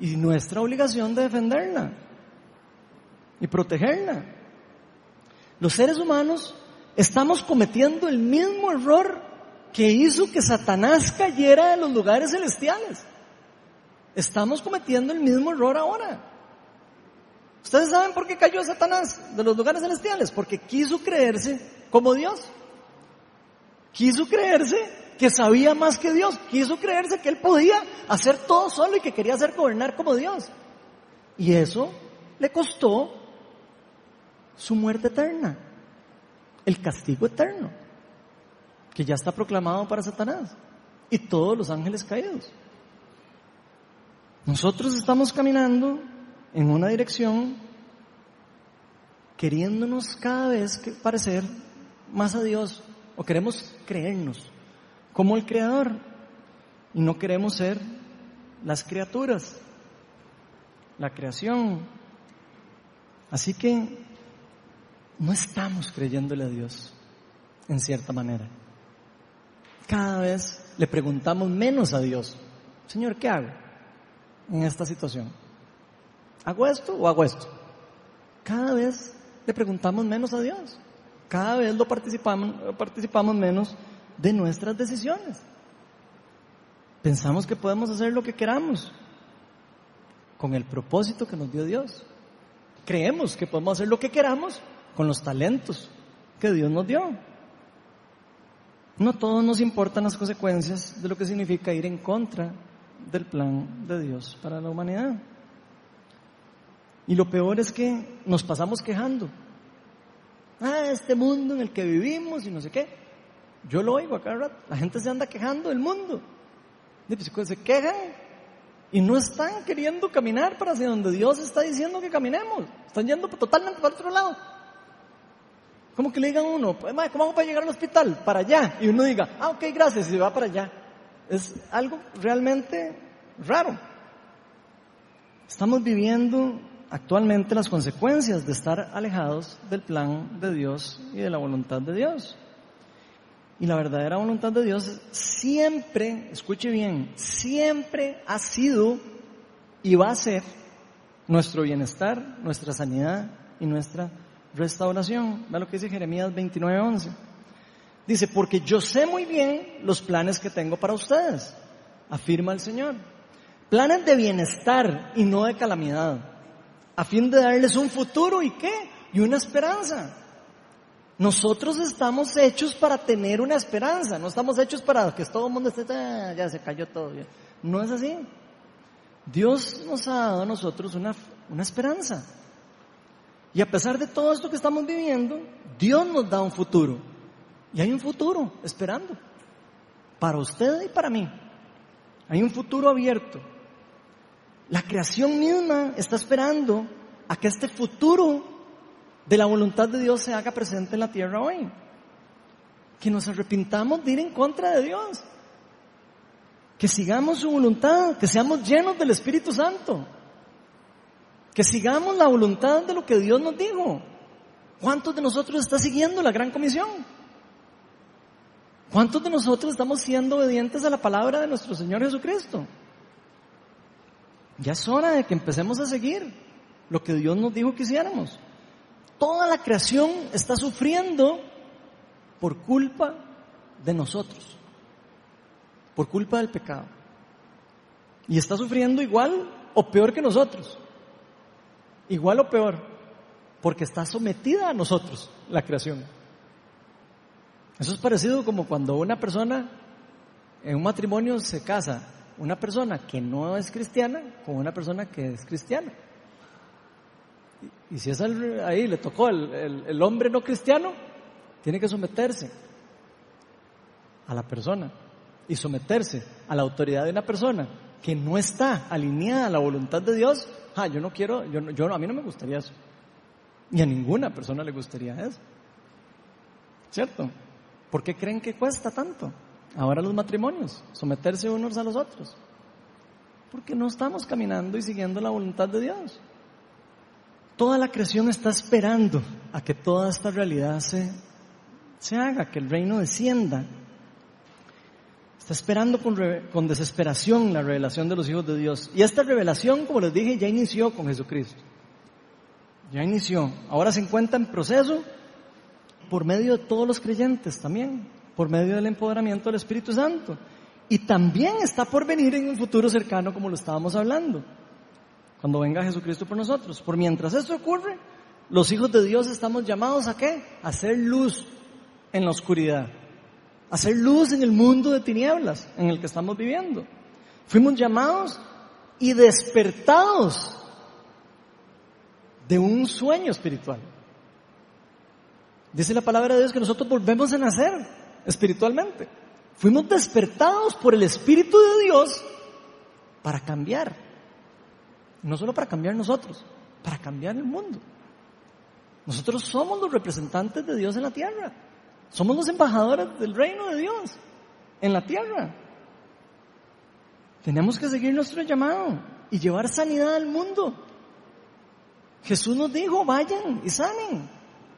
Y nuestra obligación de defenderla y protegerla. Los seres humanos estamos cometiendo el mismo error que hizo que Satanás cayera de los lugares celestiales. Estamos cometiendo el mismo error ahora. ¿Ustedes saben por qué cayó Satanás de los lugares celestiales? Porque quiso creerse como Dios. Quiso creerse que sabía más que Dios. Quiso creerse que él podía hacer todo solo y que quería hacer gobernar como Dios. Y eso le costó su muerte eterna, el castigo eterno, que ya está proclamado para Satanás y todos los ángeles caídos. Nosotros estamos caminando en una dirección queriéndonos cada vez parecer más a Dios o queremos creernos como el Creador y no queremos ser las criaturas, la creación. Así que no estamos creyéndole a Dios, en cierta manera. Cada vez le preguntamos menos a Dios, Señor, ¿qué hago en esta situación? ¿Hago esto o hago esto? Cada vez le preguntamos menos a Dios. Cada vez lo participamos, participamos menos de nuestras decisiones. Pensamos que podemos hacer lo que queramos con el propósito que nos dio Dios. Creemos que podemos hacer lo que queramos con los talentos que Dios nos dio. No todos nos importan las consecuencias de lo que significa ir en contra del plan de Dios para la humanidad. Y lo peor es que nos pasamos quejando. Ah, este mundo en el que vivimos y no sé qué. Yo lo oigo acá. La gente se anda quejando del mundo. Pues, se quejan y no están queriendo caminar para hacia donde Dios está diciendo que caminemos. Están yendo totalmente para otro lado. Como que le digan a uno, pues, ¿cómo vamos para llegar al hospital? Para allá. Y uno diga, ah, ok, gracias, y va para allá. Es algo realmente raro. Estamos viviendo actualmente las consecuencias de estar alejados del plan de Dios y de la voluntad de Dios. Y la verdadera voluntad de Dios siempre, escuche bien, siempre ha sido y va a ser nuestro bienestar, nuestra sanidad y nuestra restauración. Ve lo que dice Jeremías 29:11. Dice, porque yo sé muy bien los planes que tengo para ustedes, afirma el Señor. Planes de bienestar y no de calamidad, a fin de darles un futuro y qué? Y una esperanza. Nosotros estamos hechos para tener una esperanza, no estamos hechos para que todo el mundo esté, ah, ya se cayó todo. No es así. Dios nos ha dado a nosotros una, una esperanza. Y a pesar de todo esto que estamos viviendo, Dios nos da un futuro. Y hay un futuro esperando. Para usted y para mí. Hay un futuro abierto. La creación misma está esperando a que este futuro de la voluntad de Dios se haga presente en la tierra hoy. Que nos arrepintamos de ir en contra de Dios. Que sigamos su voluntad, que seamos llenos del Espíritu Santo. Que sigamos la voluntad de lo que Dios nos dijo. ¿Cuántos de nosotros está siguiendo la gran comisión? ¿Cuántos de nosotros estamos siendo obedientes a la palabra de nuestro Señor Jesucristo? Ya es hora de que empecemos a seguir lo que Dios nos dijo que hiciéramos. Toda la creación está sufriendo por culpa de nosotros, por culpa del pecado. Y está sufriendo igual o peor que nosotros igual o peor, porque está sometida a nosotros la creación. Eso es parecido como cuando una persona en un matrimonio se casa, una persona que no es cristiana con una persona que es cristiana. Y, si es ahí le tocó el, el hombre no cristiano, tiene que someterse a la persona y someterse a la autoridad de una persona que no está alineada a la voluntad de Dios, ah, yo no quiero, yo, yo, a mí no me gustaría eso. Ni a ninguna persona le gustaría eso. ¿Cierto? ¿Por qué creen que cuesta tanto? Ahora los matrimonios, someterse unos a los otros. Porque no estamos caminando y siguiendo la voluntad de Dios. Toda la creación está esperando a que toda esta realidad se, se haga, que el reino descienda Está esperando con, desesperación la revelación de los hijos de Dios. Y esta revelación, como les dije, ya inició con Jesucristo. Ya inició. Ahora se encuentra en proceso por medio de todos los creyentes también. Por medio del empoderamiento del Espíritu Santo. Y también está por venir en un futuro cercano, como lo estábamos hablando, cuando venga Jesucristo por nosotros. Por mientras esto ocurre, los hijos de Dios estamos llamados a qué? Hacer luz en la oscuridad, hacer luz en el mundo de tinieblas en el que estamos viviendo. Fuimos llamados y despertados de un sueño espiritual. Dice la palabra de Dios que nosotros volvemos a nacer espiritualmente. Fuimos despertados por el Espíritu de Dios para cambiar. No solo para cambiar nosotros, para cambiar el mundo. Nosotros somos los representantes de Dios en la tierra. Somos los embajadores del reino de Dios en la tierra. Tenemos que seguir nuestro llamado y llevar sanidad al mundo. Jesús nos dijo, vayan y sanen.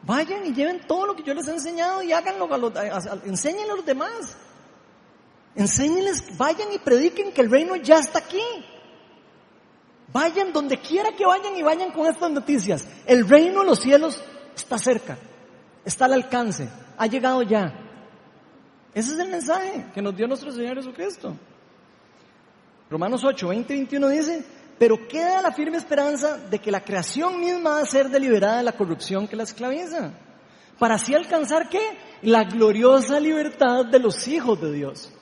Vayan y lleven todo lo que yo les he enseñado y háganlo, enséñenlo a los demás. Enséñenles, vayan y prediquen que el reino ya está aquí. Vayan donde quiera que vayan y vayan con estas noticias. El reino de los cielos está cerca, está al alcance, ha llegado ya. Ese es el mensaje que nos dio nuestro Señor Jesucristo. Romanos 8, 20 y 21 dice, pero queda la firme esperanza de que la creación misma va a ser deliberada de la corrupción que la esclaviza, para así alcanzar qué? La gloriosa libertad de los hijos de Dios.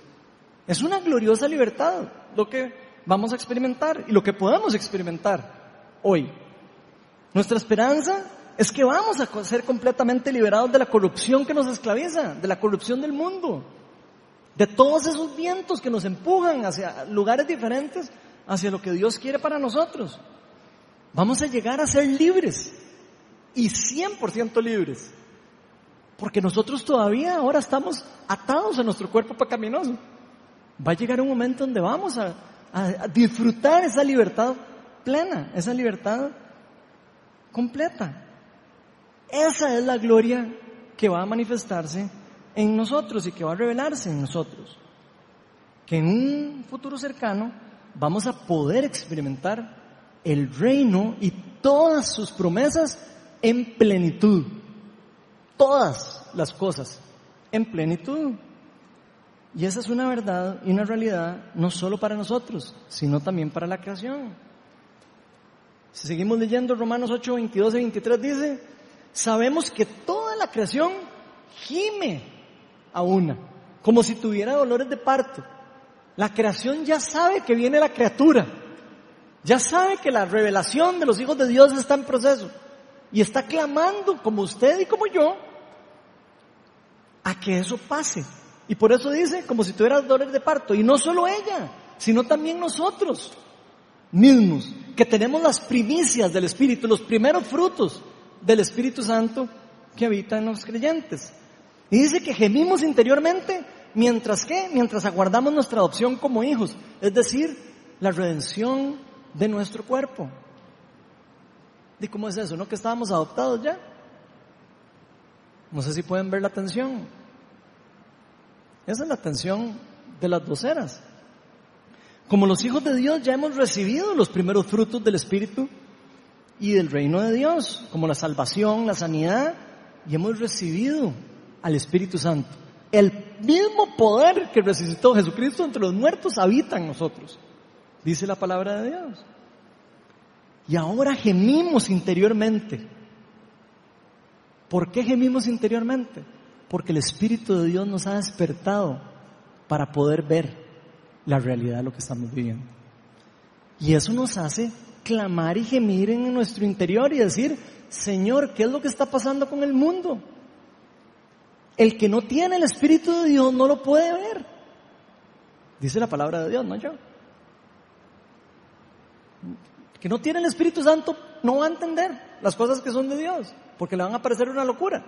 Es una gloriosa libertad lo que vamos a experimentar y lo que podemos experimentar hoy. Nuestra esperanza es que vamos a ser completamente liberados de la corrupción que nos esclaviza, de la corrupción del mundo de todos esos vientos que nos empujan hacia lugares diferentes, hacia lo que Dios quiere para nosotros. Vamos a llegar a ser libres y 100% libres. Porque nosotros todavía ahora estamos atados a nuestro cuerpo pecaminoso. Va a llegar un momento donde vamos a, a disfrutar esa libertad plena, esa libertad completa. Esa es la gloria que va a manifestarse en nosotros y que va a revelarse en nosotros. Que en un futuro cercano vamos a poder experimentar el reino y todas sus promesas en plenitud. Todas las cosas en plenitud. Y esa es una verdad y una realidad no solo para nosotros, sino también para la creación. Si seguimos leyendo Romanos 8, 22 y 23 dice, sabemos que toda la creación gime a una, como si tuviera dolores de parto. La creación ya sabe que viene la criatura, ya sabe que la revelación de los hijos de Dios está en proceso y está clamando, como usted y como yo, a que eso pase. Y por eso dice, como si tuviera dolores de parto. Y no solo ella, sino también nosotros mismos, que tenemos las primicias del Espíritu, los primeros frutos del Espíritu Santo que habita en los creyentes. Y dice que gemimos interiormente mientras que, mientras aguardamos nuestra adopción como hijos, es decir, la redención de nuestro cuerpo. ¿Y cómo es eso? ¿No que estábamos adoptados ya? No sé si pueden ver la tensión. Esa es la tensión de las doceras. Como los hijos de Dios ya hemos recibido los primeros frutos del Espíritu y del reino de Dios, como la salvación, la sanidad, y hemos recibido al Espíritu Santo. El mismo poder que resucitó Jesucristo entre los muertos habita en nosotros, dice la palabra de Dios. Y ahora gemimos interiormente. ¿Por qué gemimos interiormente? Porque el Espíritu de Dios nos ha despertado para poder ver la realidad de lo que estamos viviendo. Y eso nos hace clamar y gemir en nuestro interior y decir, Señor, ¿qué es lo que está pasando con el mundo? El que no tiene el Espíritu de Dios no lo puede ver. Dice la palabra de Dios, no yo. El que no tiene el Espíritu Santo no va a entender las cosas que son de Dios, porque le van a parecer una locura.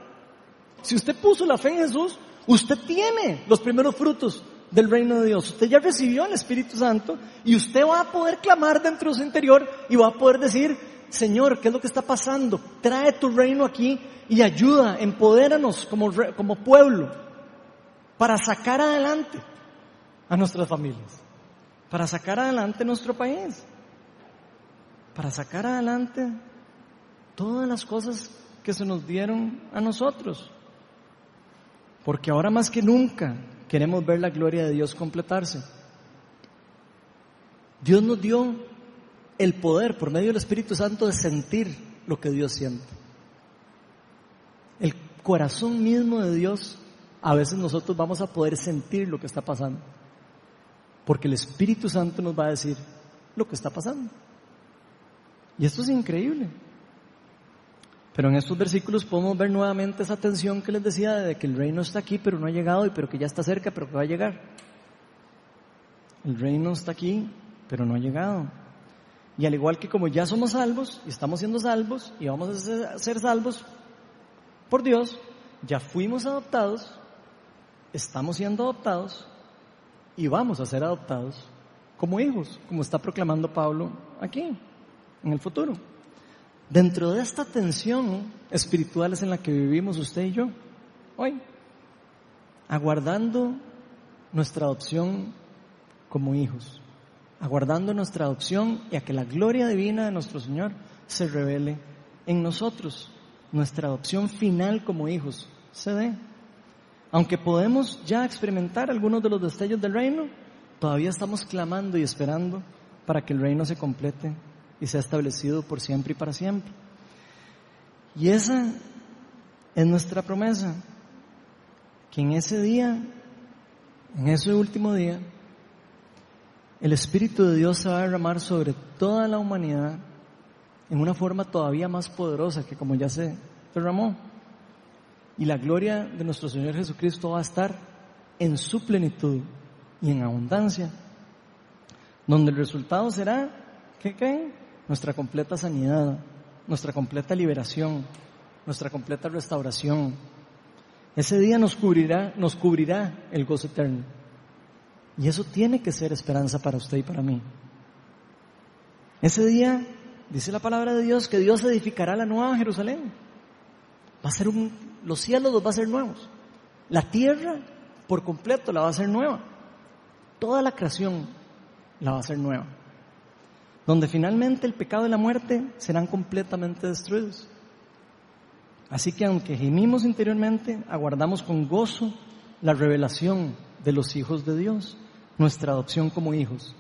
Si usted puso la fe en Jesús, usted tiene los primeros frutos del reino de Dios. Usted ya recibió el Espíritu Santo y usted va a poder clamar dentro de su interior y va a poder decir, Señor, ¿qué es lo que está pasando? Trae tu reino aquí y ayuda, empodéranos como, como pueblo para sacar adelante a nuestras familias, para sacar adelante nuestro país, para sacar adelante todas las cosas que se nos dieron a nosotros. Porque ahora más que nunca queremos ver la gloria de Dios completarse. Dios nos dio el poder por medio del Espíritu Santo de sentir lo que Dios siente. El corazón mismo de Dios, a veces nosotros vamos a poder sentir lo que está pasando. Porque el Espíritu Santo nos va a decir lo que está pasando. Y esto es increíble. Pero en estos versículos podemos ver nuevamente esa tensión que les decía de que el reino está aquí, pero no ha llegado, y pero que ya está cerca, pero que va a llegar. El reino está aquí, pero no ha llegado. Y al igual que como ya somos salvos, y estamos siendo salvos, y vamos a ser salvos por Dios, ya fuimos adoptados, estamos siendo adoptados, y vamos a ser adoptados como hijos, como está proclamando Pablo aquí, en el futuro. Dentro de esta tensión espiritual es en la que vivimos usted y yo hoy, aguardando nuestra adopción como hijos, aguardando nuestra adopción y a que la gloria divina de nuestro Señor se revele en nosotros, nuestra adopción final como hijos se dé. Aunque podemos ya experimentar algunos de los destellos del reino, todavía estamos clamando y esperando para que el reino se complete y sea establecido por siempre y para siempre. Y esa es nuestra promesa, que en ese día, en ese último día, el Espíritu de Dios se va a derramar sobre toda la humanidad en una forma todavía más poderosa que como ya se derramó. Y la gloria de nuestro Señor Jesucristo va a estar en su plenitud y en abundancia, donde el resultado será, ¿qué creen? nuestra completa sanidad, nuestra completa liberación, nuestra completa restauración. Ese día nos cubrirá, nos cubrirá el gozo eterno. Y eso tiene que ser esperanza para usted y para mí. Ese día, dice la palabra de Dios, que Dios edificará la nueva Jerusalén. Va a ser un, los cielos los va a ser nuevos. La tierra por completo la va a hacer nueva. Toda la creación la va a hacer nueva donde finalmente el pecado y la muerte serán completamente destruidos. Así que aunque gemimos interiormente, aguardamos con gozo la revelación de los hijos de Dios, nuestra adopción como hijos,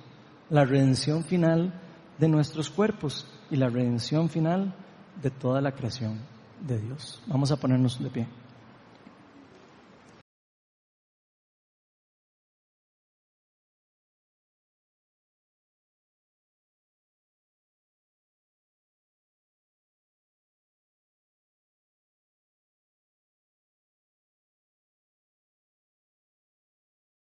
la redención final de nuestros cuerpos y la redención final de toda la creación de Dios. Vamos a ponernos de pie.